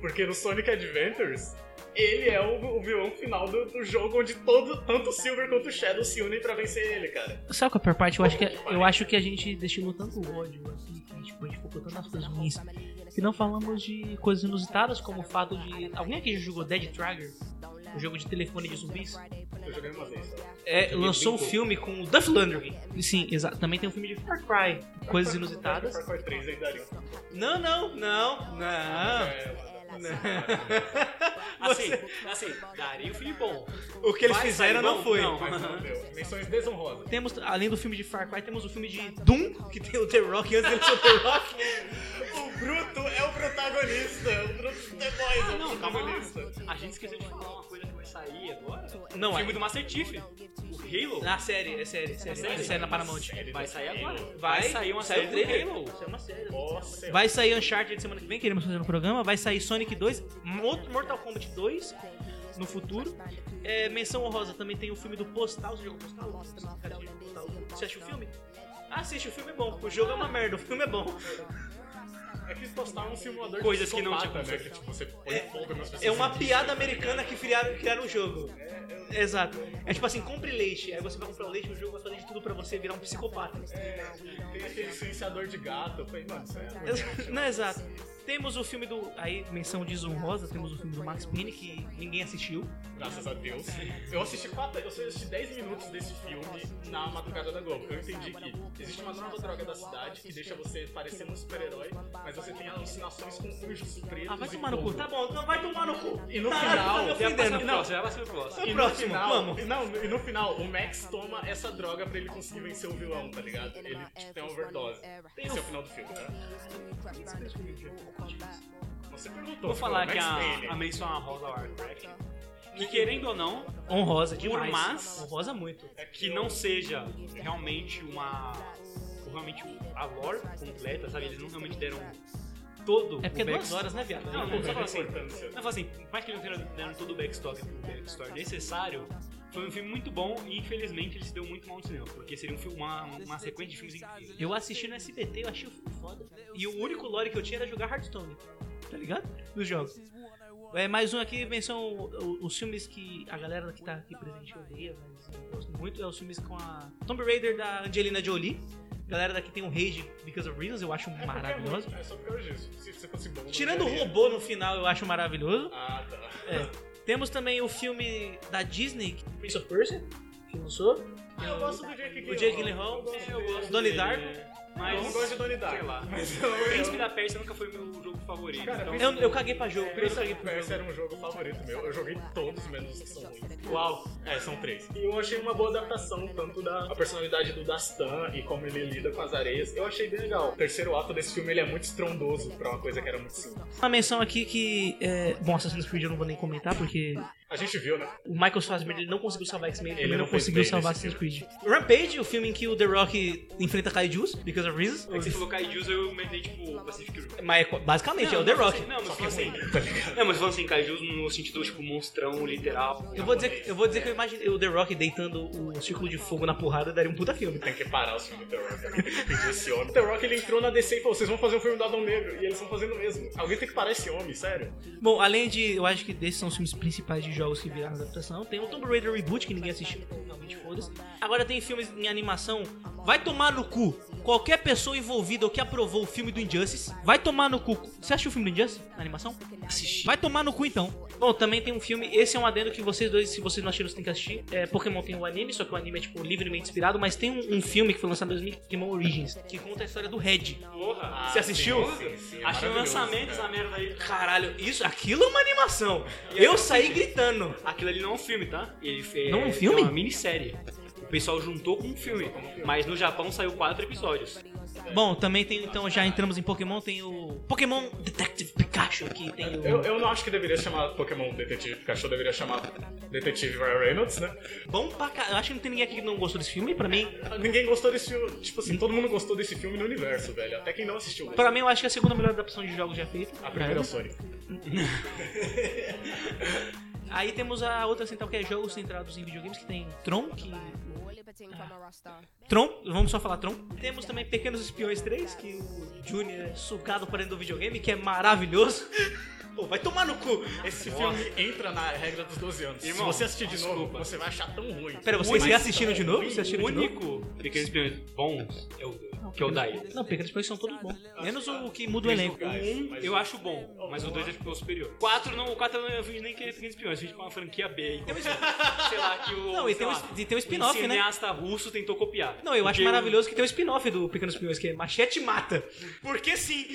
Porque no Sonic Adventures, ele é o, o vilão final do, do jogo onde todo, tanto o Silver quanto o Shadow se unem pra vencer ele, cara. Sabe qual é a pior parte? Eu acho que, eu acho que a gente destilou tanto ódio aqui, que tipo, a gente focou tanto nas coisas ruins, que não falamos de coisas inusitadas, como o fato de. Alguém aqui já jogou Dead Trigger? O jogo de telefone de zumbis? Eu joguei uma vez. É, lançou um filme com o Duff Landry. Sim, exato. Também tem um filme de Far Cry. Coisas inusitadas. Far Cry 3 aí daria um Não, não, não, não. É, Assim, assim, daria o filme bom. O que eles Vai fizeram sair não bom? foi. Não. mas não deu. Menções desonrosas. Temos, além do filme de Far Cry, temos o filme de Doom, que tem o The Rock antes dele ser o The Rock. O Bruto é o protagonista. O Bruto The Boys é o Não, calma lá. protagonista. A gente esqueceu de falar uma coisa vai sair agora. Não, o filme é- do Master Chief. O Halo. Na série, é série, é série. série? É série na Paramount. Vai sair agora. Vai, Vai sair uma série do. Halo. Saiu uma série. Nossa, Vai sair Uncharted semana que vem, queremos fazer no programa. Vai sair Sonic 2, Mo- Mortal Kombat 2 no futuro. É, menção honrosa também tem o filme do Postal. Você jogou Postal? Você assistiu o filme? Assiste, o filme é bom. O jogo é uma merda, o filme é bom. É que postar um simulador Coisas de que não tinha né? Que tipo, você põe fogo nas pessoas. É uma piada americana que criaram, criaram um jogo. Exato. É tipo assim, compre leite. Aí você vai comprar o leite, o jogo vai fazer de tudo pra você virar um psicopata. Tem aquele silenciador de gato. Eu falei, mano, isso é Não, exato. Temos o filme do. Aí, menção desonrosa, temos o filme do Max Payne, que ninguém assistiu. Graças a Deus. Eu assisti quatro, eu assisti 10 minutos desse filme na madrugada da Globo. Eu entendi que existe uma nova droga da cidade que deixa você parecendo um super-herói, mas você tem alucinações com anjos pretos. Ah, vai tomar no cu. Tá bom, não vai tomar no cu. E no final, tá me Já passou ofendendo. pro próximo. E no próximo, final, vamos. e Não, e no final, o Max toma essa droga pra ele conseguir vencer o vilão, tá ligado? Ele tipo, tem uma overdose. Esse é o final do filme, né? Você perguntou. Vou falar que a, a menção a Rosa Warcraft. Que querendo ou não, Honrosa demais. mas- Honrosa muito. que não seja realmente uma. realmente a lore completa, sabe? Eles não realmente deram todo É porque é o duas backstory. horas, né, viado? Não, não, Pouca só falar assim. Não, fala assim, mais que eles não dando todo o backstory, o backstory necessário, foi um filme muito bom e infelizmente ele se deu muito mal no cinema, porque seria um filme, uma, uma sequência de filmes incríveis. Eu assisti no SBT, eu achei o filme foda. E o único lore que eu tinha era jogar Hearthstone. Tá ligado? Dos jogos. É, mais um aqui, menção os filmes que a galera que tá aqui presente odeia, mas eu gosto muito. É os filmes com a Tomb Raider da Angelina Jolie. A galera daqui tem um Rage Because of Reasons, eu acho É é maravilhoso. muito- É só por causa disso. Se você fosse bom. Tirando o robô no final, eu acho maravilhoso. Ah, tá. É. Temos também o filme da Disney, Prince of Persia, que lançou. Eu gosto do Jake O Jake Gyllenhaal, Eu gosto Donnie dele, Darko. Eu Mas, não gosto de Donnie Darko. sei lá. Mas eu, Príncipe da Pérsia nunca foi meu jogo favorito. Cara, então... Eu, eu caguei pra jogo, Prince of Persia era um jogo favorito meu. Eu joguei todos, menos os que são ruins. Uau! É, são três. E eu achei uma boa adaptação, tanto da a personalidade do Dastan e como ele lida com as areias. Eu achei bem legal. O terceiro ato desse filme ele é muito estrondoso pra uma coisa que era muito simples. Uma menção aqui que. É... Bom, Assassin's Creed eu não vou nem comentar, porque A gente viu, né? o Michael Fassbender ele não conseguiu salvar X-Men, ele Ele não conseguiu salvar Assassin's Creed. Rampage, o filme em que o The Rock enfrenta Kaijus, because of reasons. É que você falou Kaijus, eu imaginei, tipo, Pacific Rim. Mas é- basicamente é o The Rock. assim- Não, mas falando assim... tá ligado? Não, mas falando assim, Kaijus no sentido, tipo, monstrão, literal. Eu vou, dizer, eu vou dizer que eu imaginei o The Rock deitando o círculo de fogo na porrada daria um puta filme. Tem que parar os filmes do The Rock. né? Pedir esse homem. O The Rock ele entrou na DC e falou: vocês vão fazer um filme do Adão Negro. E eles estão fazendo mesmo. Alguém tem que parar esse homem, sério. Bom, além de. Eu acho que desses são os filmes principais de jogos que viraram adaptação. Tem o Tomb Raider Reboot, que ninguém assistiu, realmente foda-se. Agora tem filmes em animação. Vai tomar no cu. Qualquer pessoa envolvida ou que aprovou o filme do Injustice, vai tomar no cu. Você assistiu o filme do Injustice? Na animação? Assisti. Vai tomar no cu então. Bom, também tem um filme, esse é um adendo que vocês dois, se vocês não assistiram, vocês têm que assistir. É, Pokémon tem o anime, só que o anime é tipo livremente inspirado, mas tem um, um filme que foi lançado em 2000, Pokémon Origins, que conta a história do Red. Porra. Você assistiu? Sim, sim, é Achei um maravilhoso, lançamento essa merda aí. Caralho, isso, aquilo é uma animação. Eu saí gritando. Aquilo ali não é um filme, tá? Ele fe- Não é um filme? É uma minissérie. O pessoal juntou com um filme. Mas no Japão saiu quatro episódios. Bom, também tem, então já entramos em Pokémon, tem o Pokémon Detective Pikachu, que tem o... Eu, eu não acho que deveria chamar Pokémon Detetive Pikachu, deveria chamar Detetive Ryan Reynolds, né? Bom pra cá. Eu acho que não tem ninguém aqui que não gostou desse filme. Pra mim, Ninguém gostou desse filme. Tipo assim, todo mundo gostou desse filme no universo, velho. Até quem não assistiu. pra mim eu acho que é a segunda melhor adaptação de jogos já feita. A primeira é o Sonic. Aí temos a outra central que é jogos centrados em videogames, que tem Tron, que... Tron, vamos só falar Tron. Temos também Pequenos Espiões 3, que o Junior é sugado para dentro do videogame, que é maravilhoso. Pô, vai tomar no cu. Esse filme entra na regra dos 12 anos. Irmão, Se você assistir de novo, desculpa. você vai achar tão ruim. Pera, vocês Mas- reassistiram de novo? Vocês O assistiram de novo? único Pequenos Espiões bons é o que é o Dai. Não, Pequenos Espiões são todos bons. Menos o que muda o elenco. Um eu o- acho bom, mas o dois é o superior. Quatro não, o quatro eu não nem querer Pequenos Espiões, eu fiz com uma franquia B. Então, sei lá, que o. Não, e tem um lá, es- e tem um spin-off, né? cineasta russo tentou copiar. Não, eu acho maravilhoso que tem um spin-off do Pequenos Espiões, que é Machete Mata. Porque sim!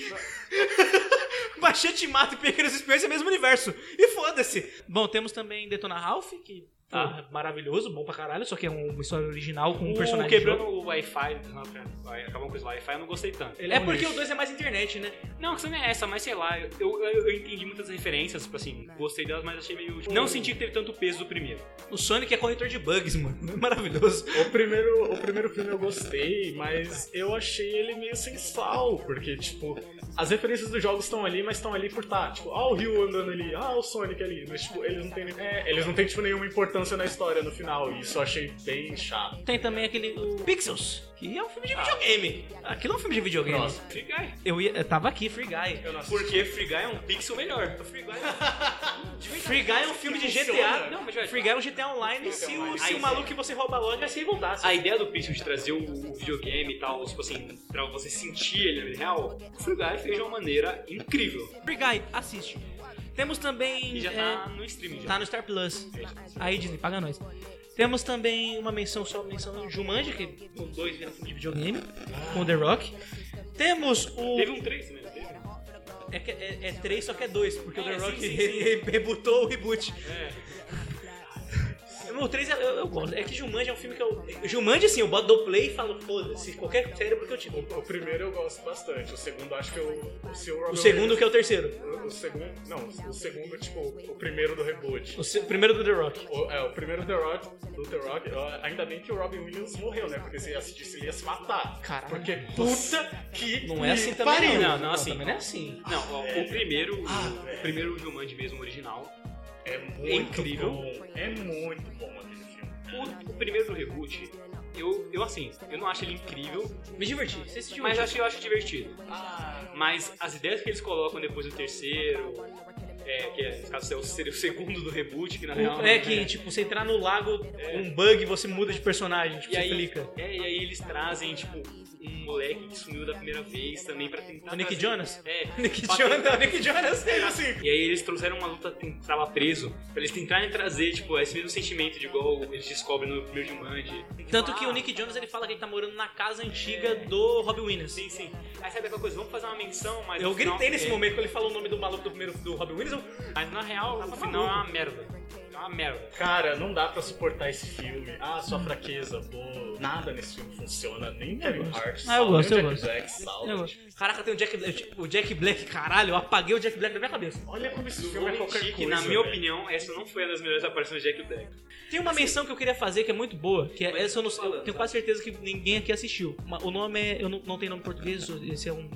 Machete Mata e Pequenos Espiões é o mesmo universo. E foda-se! Bom, temos também Detona Ralph, que tá maravilhoso, bom pra caralho, só que é uma história original com um O personagem. quebrando jogo. o Wi-Fi, não, cara, vai, acabou com o Wi-Fi, eu não gostei tanto. Ele É um porque lixo. o 2 é mais internet, né? Não, a questão não é essa, mas sei lá, eu, eu, eu entendi muitas referências, tipo assim, gostei delas, mas achei meio. Não senti que teve tanto peso do primeiro. O Sonic é corretor de bugs, mano. É maravilhoso. O primeiro, o primeiro filme eu gostei, mas eu achei ele meio sem sal, porque, tipo, as referências dos jogos estão ali, mas estão ali por tá, tipo, ah, o Ryu andando ali, ah, o Sonic ali, mas, tipo, eles não têm, é, eles não têm, tipo, nenhuma importância na história no final, e isso eu achei bem chato. Tem também aquele o Pixels, que é um filme de videogame. Aquilo é um filme de videogame. Nossa. Free Guy. Eu, ia, eu tava aqui, Free Guy. Eu não assisti. Porque Free Guy é um pixel melhor. Free Guy é Free Guy é um filme de GTA. Funciona. Não, mas vai, Free Guy é um GTA Online se o, se o maluco que você rouba a loja vai se revoltar. A ideia do Pixel de trazer o, o videogame e tal, tipo assim, pra você sentir ele na vida real, o Free Guy fez de uma maneira incrível. Free Guy, assiste. Temos também. E já é, tá no streaming já. tá no Star Plus. Aí Disney, paga nós. Temos também uma menção, só menção Jumanji, que com dois viram filme de videogame, com The Rock. Temos o. Teve um 3 também, não teve? É, é, é três, só que é dois, porque o É, The sim, Rock sim, re- re- rebutou o reboot. É. O 3 eu, eu gosto. É que Jumanji é um filme que eu. Jumanji, assim, eu boto do play e falo, foda-se, qualquer cérebro que eu te dou. O primeiro eu gosto bastante, o segundo acho que eu... Se o, O segundo que é o terceiro. O, o segundo... Não, o segundo, tipo, o primeiro do reboot. O se- primeiro do The Rock. O, é, o primeiro The Rock, do The Rock, ainda bem que o Robin Williams morreu, né? Porque se assistisse ele ia se matar. Caralho. Porque puta que Não é assim também, pariu. não. Não, não, assim. Também não é assim. Não, ó, o primeiro, Ah, o primeiro Jumanji mesmo, original. É muito É incrível. bom. É muito bom aquele filme. O, o primeiro do reboot, eu, eu assim, eu não acho ele incrível, Me diverti. Você se mas divertiu? acho, eu acho divertido. Mas as ideias que eles colocam depois do terceiro, é, que é, caso é o- seria o segundo do reboot, que na real. É que, tipo, você entrar no lago, um bug, você muda de personagem, tipo, E você aí, clica. é, e aí eles trazem, tipo, um moleque que sumiu da primeira vez também pra tentar. O Nick Jonas? É. Nick Jonas, tentar- Nick Jonas. Assim, E aí eles trouxeram uma luta que tava preso, pra eles tentarem trazer, tipo, esse mesmo sentimento de igual eles descobrem no primeiro Jumanji. Tanto que o Nick Jonas ele fala que ele tá morando na casa antiga do Robbie Williams. Sim, sim. Aí sabe aquela coisa, vamos fazer uma menção, mas. Eu no final- gritei nesse é, momento quando ele falou o nome do maluco do primeiro do Robbie Williams. Eu... Mas na real, o final é uma merda. É uma merda. cara, não dá pra suportar esse filme. Ah, sua fraqueza, pô. Nada nesse filme funciona. Nem Kevin Hart. Ah, eu gosto, eu gosto. Jack Black. Eu gosto. Caraca, tem o Jack Black. O Jack Black, caralho, eu apaguei o Jack Black da minha cabeça. Olha como esse filme é qualquer coisa. que, na minha velho. opinião, essa não foi uma das melhores aparições de Jack Black. Tem uma menção que eu queria fazer que é muito boa, que é, Mas essa eu, não, eu tenho tá? quase certeza que ninguém aqui assistiu. O nome é. Eu não, não tenho nome em português, esse é um.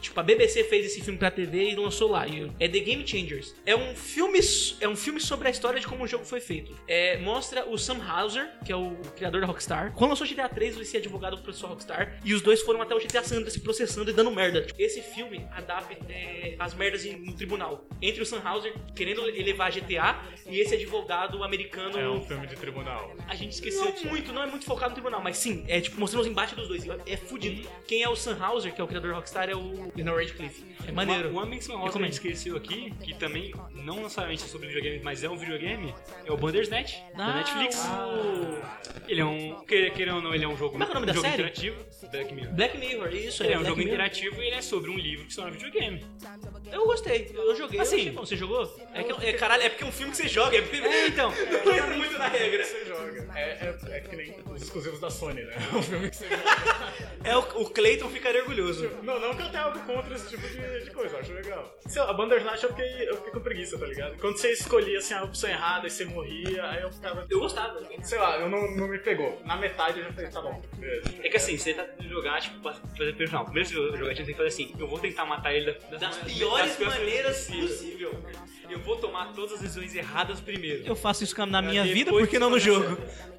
Tipo, a BBC fez esse filme pra TV e lançou lá. E é The Game Changers. É um filme, é um filme sobre a história de como o jogo foi feito. É, mostra o Sam Hauser, que é o criador da Rockstar. Quando lançou GTA 3, ele se advogado pro pessoal Rockstar. E os dois foram até o GTA San Andreas se processando e dando merda. Esse filme adapta é, as merdas em- no tribunal. Entre o Sam Hauser querendo elevar GTA e esse advogado americano É um filme de tribunal. a gente esqueceu não muito, não é muito focado no tribunal, mas sim, é tipo mostrando os embates dos dois. É fudido. Quem é o Sam Hauser, que é o criador da Rockstar, é o Leonard Radcliffe. É maneiro. Uma, uma menção rosa que a gente esqueceu aqui, que também não necessariamente é sobre videogame, mas é um videogame, é o Bandersnatch, da Ah, Netflix. o- Ele é um. quer- Querendo ou não, ele é um jogo, Como é é o nome um da jogo série? interativo. Black Mirror. Black Mirror, isso Ele é um Black jogo Mirror. interativo e ele é sobre um livro que se torna videogame. Eu gostei, eu joguei. Assim. eu bom. Você jogou? É, que, é, caralho, é porque é um filme que você joga. É, É, então. não entra muito na regra. Você joga. É, é, é que nem os exclusivos da Sony, né? O filme que você joga. É, o, o Clayton ficaria orgulhoso. Não, não que eu tenha algo contra esse tipo de, de coisa, eu acho legal. Sei lá, a Bandersnatch eu fiquei, eu fiquei com preguiça, tá ligado? Quando você escolhia assim, a opção errada e você morria, aí eu ficava. Eu gostava. Sei lá, eu não, não me pegou. Na metade eu já falei, tá bom. beleza. É que assim, você tá tentando jogar, tipo, pra fazer pelo final. Primeiro você jogar, você tem que fazer assim, eu vou tentar matar ele da- Das piores maneiras possíveis. possível. Eu vou tomar todas as decisões erradas primeiro. Eu faço isso na minha Depois vida, por que não no jogo?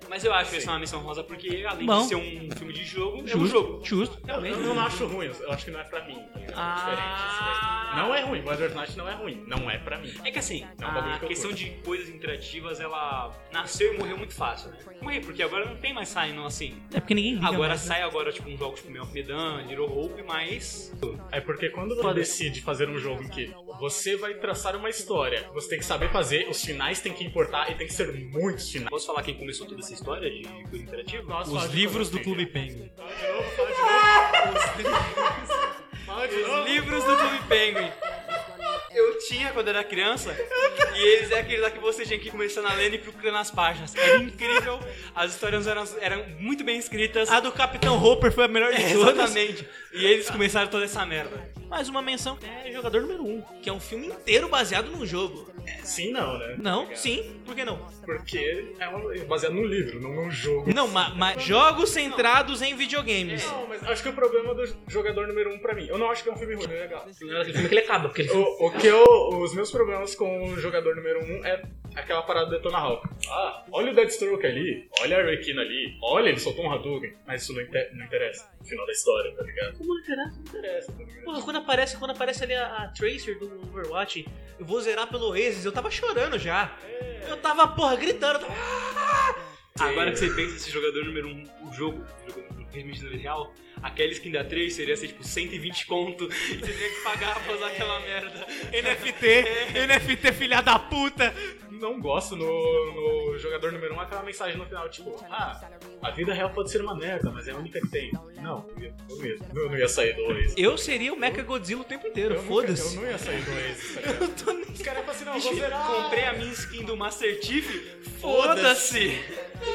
Mas eu acho essa uma missão rosa porque, além Bom. de ser um filme de jogo, é um Justo, jogo. justo. Eu, eu não acho ruim, eu acho que não é pra mim. Ah. Diferente. Não é ruim, Bandersnatch não é ruim. Não é pra mim. É que assim, É um bagulho a que questão curto. de coisas interativas, ela nasceu e morreu muito fácil, né? Morreu, porque agora não tem mais saindo assim. É porque ninguém liga Agora mais, né? sai agora, tipo, um jogo tipo Meal of Medan, Little Hope, mas... É porque quando você decide fazer um jogo em que você vai traçar uma história, você tem que saber fazer, os finais tem que importar e tem que ser muitos finais. Posso falar quem começou toda essa história de coisa interativa? Nossa, Os livros do Clube Penguin. Fala de novo, de novo. Fala de Os livros do Clube Penguin. Eu tinha quando era criança, e eles é aquele lá que você tinha que ir começando a ler e procurando as páginas. Era incrível, as histórias eram, eram muito bem escritas. A do Capitão Hopper foi a melhor de É, todas. exatamente. E eles começaram toda essa merda. Mais uma menção é Jogador Número 1, que é um filme inteiro baseado num jogo. Sim, não, né? Não? Sim? Por que não? Porque é um- baseado num livro, não num jogo. Não, mas jogos centrados em videogames. Não, mas acho que o problema do jogador número um pra mim, eu não acho que é um filme ruim, é legal. Aquele filme que ele acaba, porque ele O, o que eu, os meus problemas com o jogador número um é aquela parada do Detona Hawk. Ah, olha o Deathstroke ali, olha a Arlequina ali, olha, ele soltou um Hadouken. Mas isso não, inte- não interessa no final da história, tá ligado? Como não interessa? Não interessa, tá ligado? Porra, quando aparece, quando aparece ali a, a Tracer do Overwatch, eu vou zerar pelo Oasis, eu tava chorando já. Eu tava, porra, gritando. tava- Agora que você pensa esse jogador número um, o jogo, o jogo realmente no real, aquela skin da 3 seria ser tipo 120 conto e você teria que pagar pra usar aquela merda. NFT, NFT filha da puta. Não gosto no, no jogador número um aquela mensagem no final, tipo, ah, a vida real pode ser uma merda, mas é a única que tem. Não, eu, ia- eu, não, ia, eu não ia sair do Oasis. Eu seria o Mecha Godzilla o tempo inteiro, Eu foda-se. Eu não ia sair do Oasis, tá ligado? Os caras falam assim, não, eu vou zerar. Comprei a minha skin do Master Chief, foda-se!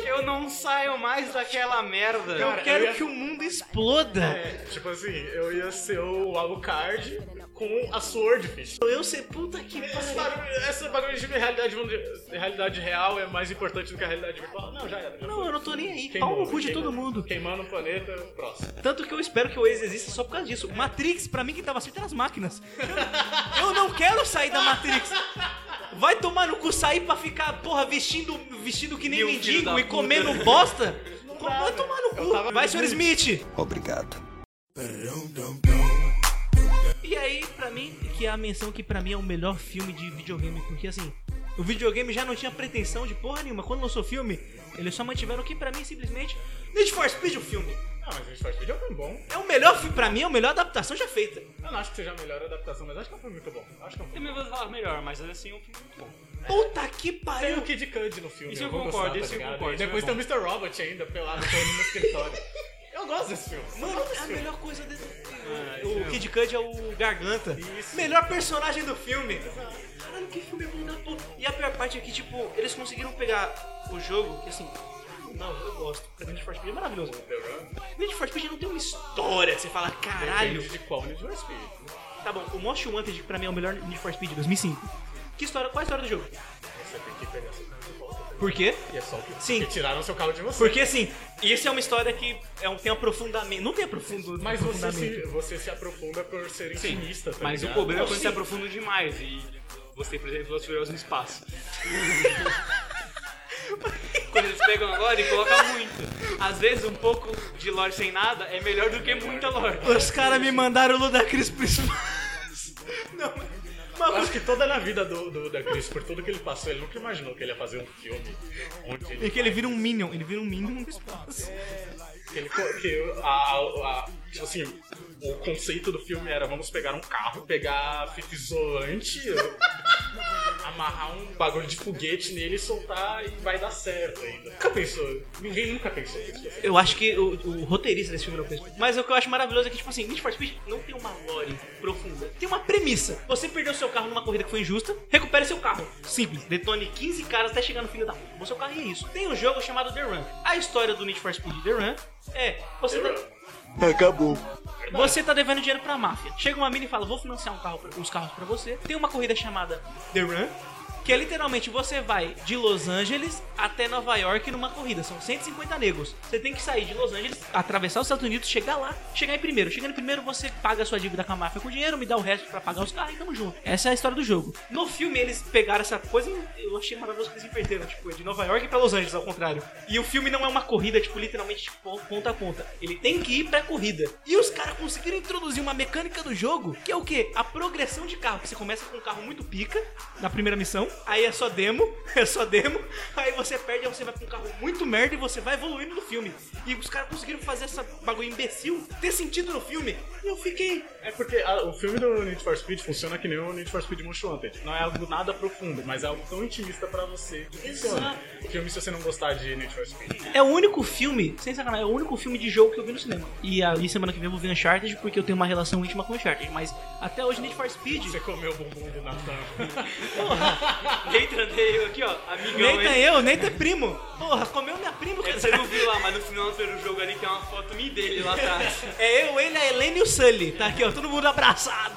Eu não saio mais daquela merda. Eu quero eu ia- que o mundo exploda. É, tipo assim, eu ia ser o Alucard com a Swordfish. Eu sei, puta que Esse pariu. bagulho, essa bagulho de realidade, realidade real é mais importante do que a realidade virtual. Não, já era. já Não, foi. eu não tô nem aí. Queimou, Pau no cu de todo mundo. Queimando o planeta, próximo. Tanto que eu espero que o Oasis exista só por causa disso. Matrix, pra mim, quem tava certo eram as máquinas. Eu, eu não quero sair da Matrix. Vai tomar no cu sair pra ficar, porra, vestindo, vestindo que nem Meu mendigo e puta. comendo bosta. Vai tomar no cu. tava Vai, senhor. Smith. Obrigado. E aí, pra mim, que é a menção que pra mim é o melhor filme de videogame, porque assim, o videogame já não tinha pretensão de porra nenhuma. Quando lançou o filme, eles só mantiveram o que pra mim simplesmente Need for Speed o filme. Ah, mas Need for Speed é um filme bom. É o melhor filme, pra mim, é a melhor adaptação já feita. Eu não acho que seja a melhor adaptação, mas acho que é um filme muito bom. Acho que é um filme Também vou falar melhor, mas assim é um filme muito bom. Puta que Tem pariu. o Kid Cudi no filme. Isso eu vou concordo, gostar, isso eu ligado? concordo, depois é tem o Mr. Robot ainda, pelado no escritório. Eu gosto desse filme. eu Mano, é a filme. melhor coisa desse filme. Ah, o Kid Cudi é o Garganta. Isso. Melhor personagem do filme. Caralho, que filme bom da porra. E a pior parte é que, tipo, eles conseguiram pegar o jogo, que assim. Não, eu gosto. Porque Need for Speed é maravilhoso. The Run. Need for Speed não tem uma história que você fala, caralho. Depende de qual Need for Speed. Tá bom, o Most Wanted pra mim é o melhor Need for Speed de 2005. Que história, qual é a história do jogo? Você tem que pegar seu carro de volta. Por quê? E é só o que Sim. porque tiraram seu carro de você. Porque assim, isso é uma história que é um, tem aprofundamento. Não tem aprofundo, Mas você aprofundamento. se, você se aprofunda por ser intimista, tá Mas o ligado? problema é quando sim. você aprofunda demais e você, por exemplo, e Furiosos no espaço. quando eles pegam agora e colocam muito. Às vezes um pouco de lore sem nada é melhor do que muita lore. Os caras me mandaram o Ludacris pro espaço. Não, mas... Eu acho que toda na vida do, do da Chris, por tudo que ele passou, ele nunca imaginou que ele ia fazer um filme onde ele É que ele vira um Minion, ele vira um Minion no espaço. Que, ele, que a, a- tipo assim, o conceito do filme era vamos pegar um carro, pegar fita isolante, amarrar um bagulho de foguete nele e soltar e vai dar certo ainda. Nunca pensou, ninguém nunca pensou nisso. Eu acho que o, o roteirista desse filme não fez. Mas o que eu acho maravilhoso é que, tipo assim, Need for Speed não tem uma lore profunda. Tem uma premissa. Você perdeu seu carro numa corrida que foi injusta, recupere seu carro. Simples. Detone 15 caras até chegar no filho da puta. Seu carro e é isso. Tem um jogo chamado The Run. A história do Need for Speed The Run é... Você tá... Você tá devendo dinheiro pra máfia. Chega uma mina e fala: Vou financiar um carro, uns carros pra você. Tem uma corrida chamada The Run. Que é literalmente você vai de Los Angeles até Nova York numa corrida. São 150 negros. Você tem que sair de Los Angeles, atravessar os Estados Unidos, chegar lá, chegar em primeiro. Chegando em primeiro, você paga a sua dívida com a máfia com dinheiro, me dá o resto pra pagar os carros e tamo junto. Essa é a história do jogo. No filme, eles pegaram essa coisa eu achei maravilhoso que eles inverteram. Tipo, é de Nova York pra Los Angeles, ao contrário. E o filme não é uma corrida, tipo, literalmente tipo, ponta a ponta. Ele tem que ir pra corrida. E os caras conseguiram introduzir uma mecânica do jogo, que é o quê? A progressão de carro. Você começa com um carro muito pica, na primeira missão. Aí é só demo, é só demo. Aí você perde, aí você vai pra um carro muito merda e você vai evoluindo no filme. E os caras conseguiram fazer essa bagulho imbecil ter sentido no filme. E eu fiquei... É porque a- o filme do Need for Speed funciona que nem o Need for Speed Most Wanted. Não é algo nada profundo, mas é algo tão intimista pra você que funciona. O filme, se você não gostar de Need for Speed. É o único filme, sem sacanagem, é o único filme de jogo que eu vi no cinema. E aí semana que vem eu vou ver Uncharted porque eu tenho uma relação íntima com Uncharted. Mas até hoje Need for Speed. Você comeu o bumbum do Natan. Nathan Dale aqui, ó, amigão, Nathan hein? eu, Nathan é primo. Porra, comeu minha prima, É, cara. Você não viu lá, mas no final do jogo ali tem uma foto minha dele lá atrás. É eu, ele, a Helene e o Sully. Tá aqui, ó, todo mundo abraçado.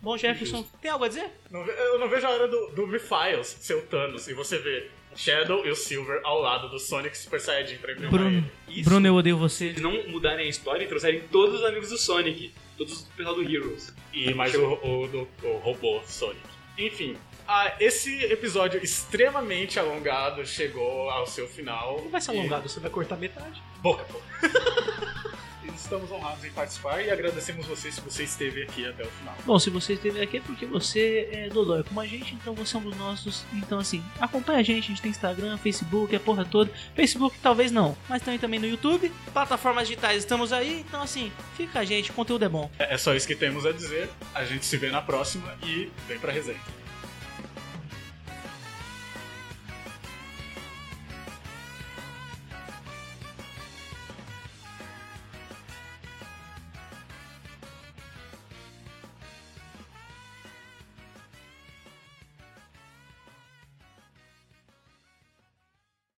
Bom, Jefferson, tem algo a dizer? Não Eu não vejo a hora do, do Refiles ser o Thanos e você vê o Shadow e o Silver ao lado do Sonic Super Saiyajin pra Bruno. Bruno, eu odeio você. Eles não mudarem a história e trouxerem todos os amigos do Sonic. Todos o pessoal do Heroes. E mais o, o, do- o robô Sonic. Enfim, ah, esse episódio extremamente alongado chegou ao seu final. Não vai ser E- alongado, você vai cortar metade. Boca, pô. Estamos honrados em participar e agradecemos você se você esteve aqui até o final. Bom, se você esteve aqui é porque você é dodói como a gente, então você é um dos nossos. Então, assim, acompanha a gente, a gente tem Instagram, Facebook, a porra toda. Facebook talvez não, mas também também no YouTube. Plataformas digitais estamos aí, então, assim, fica a gente, o conteúdo é bom. É é só isso que temos a dizer. A gente se vê na próxima e vem pra resenha.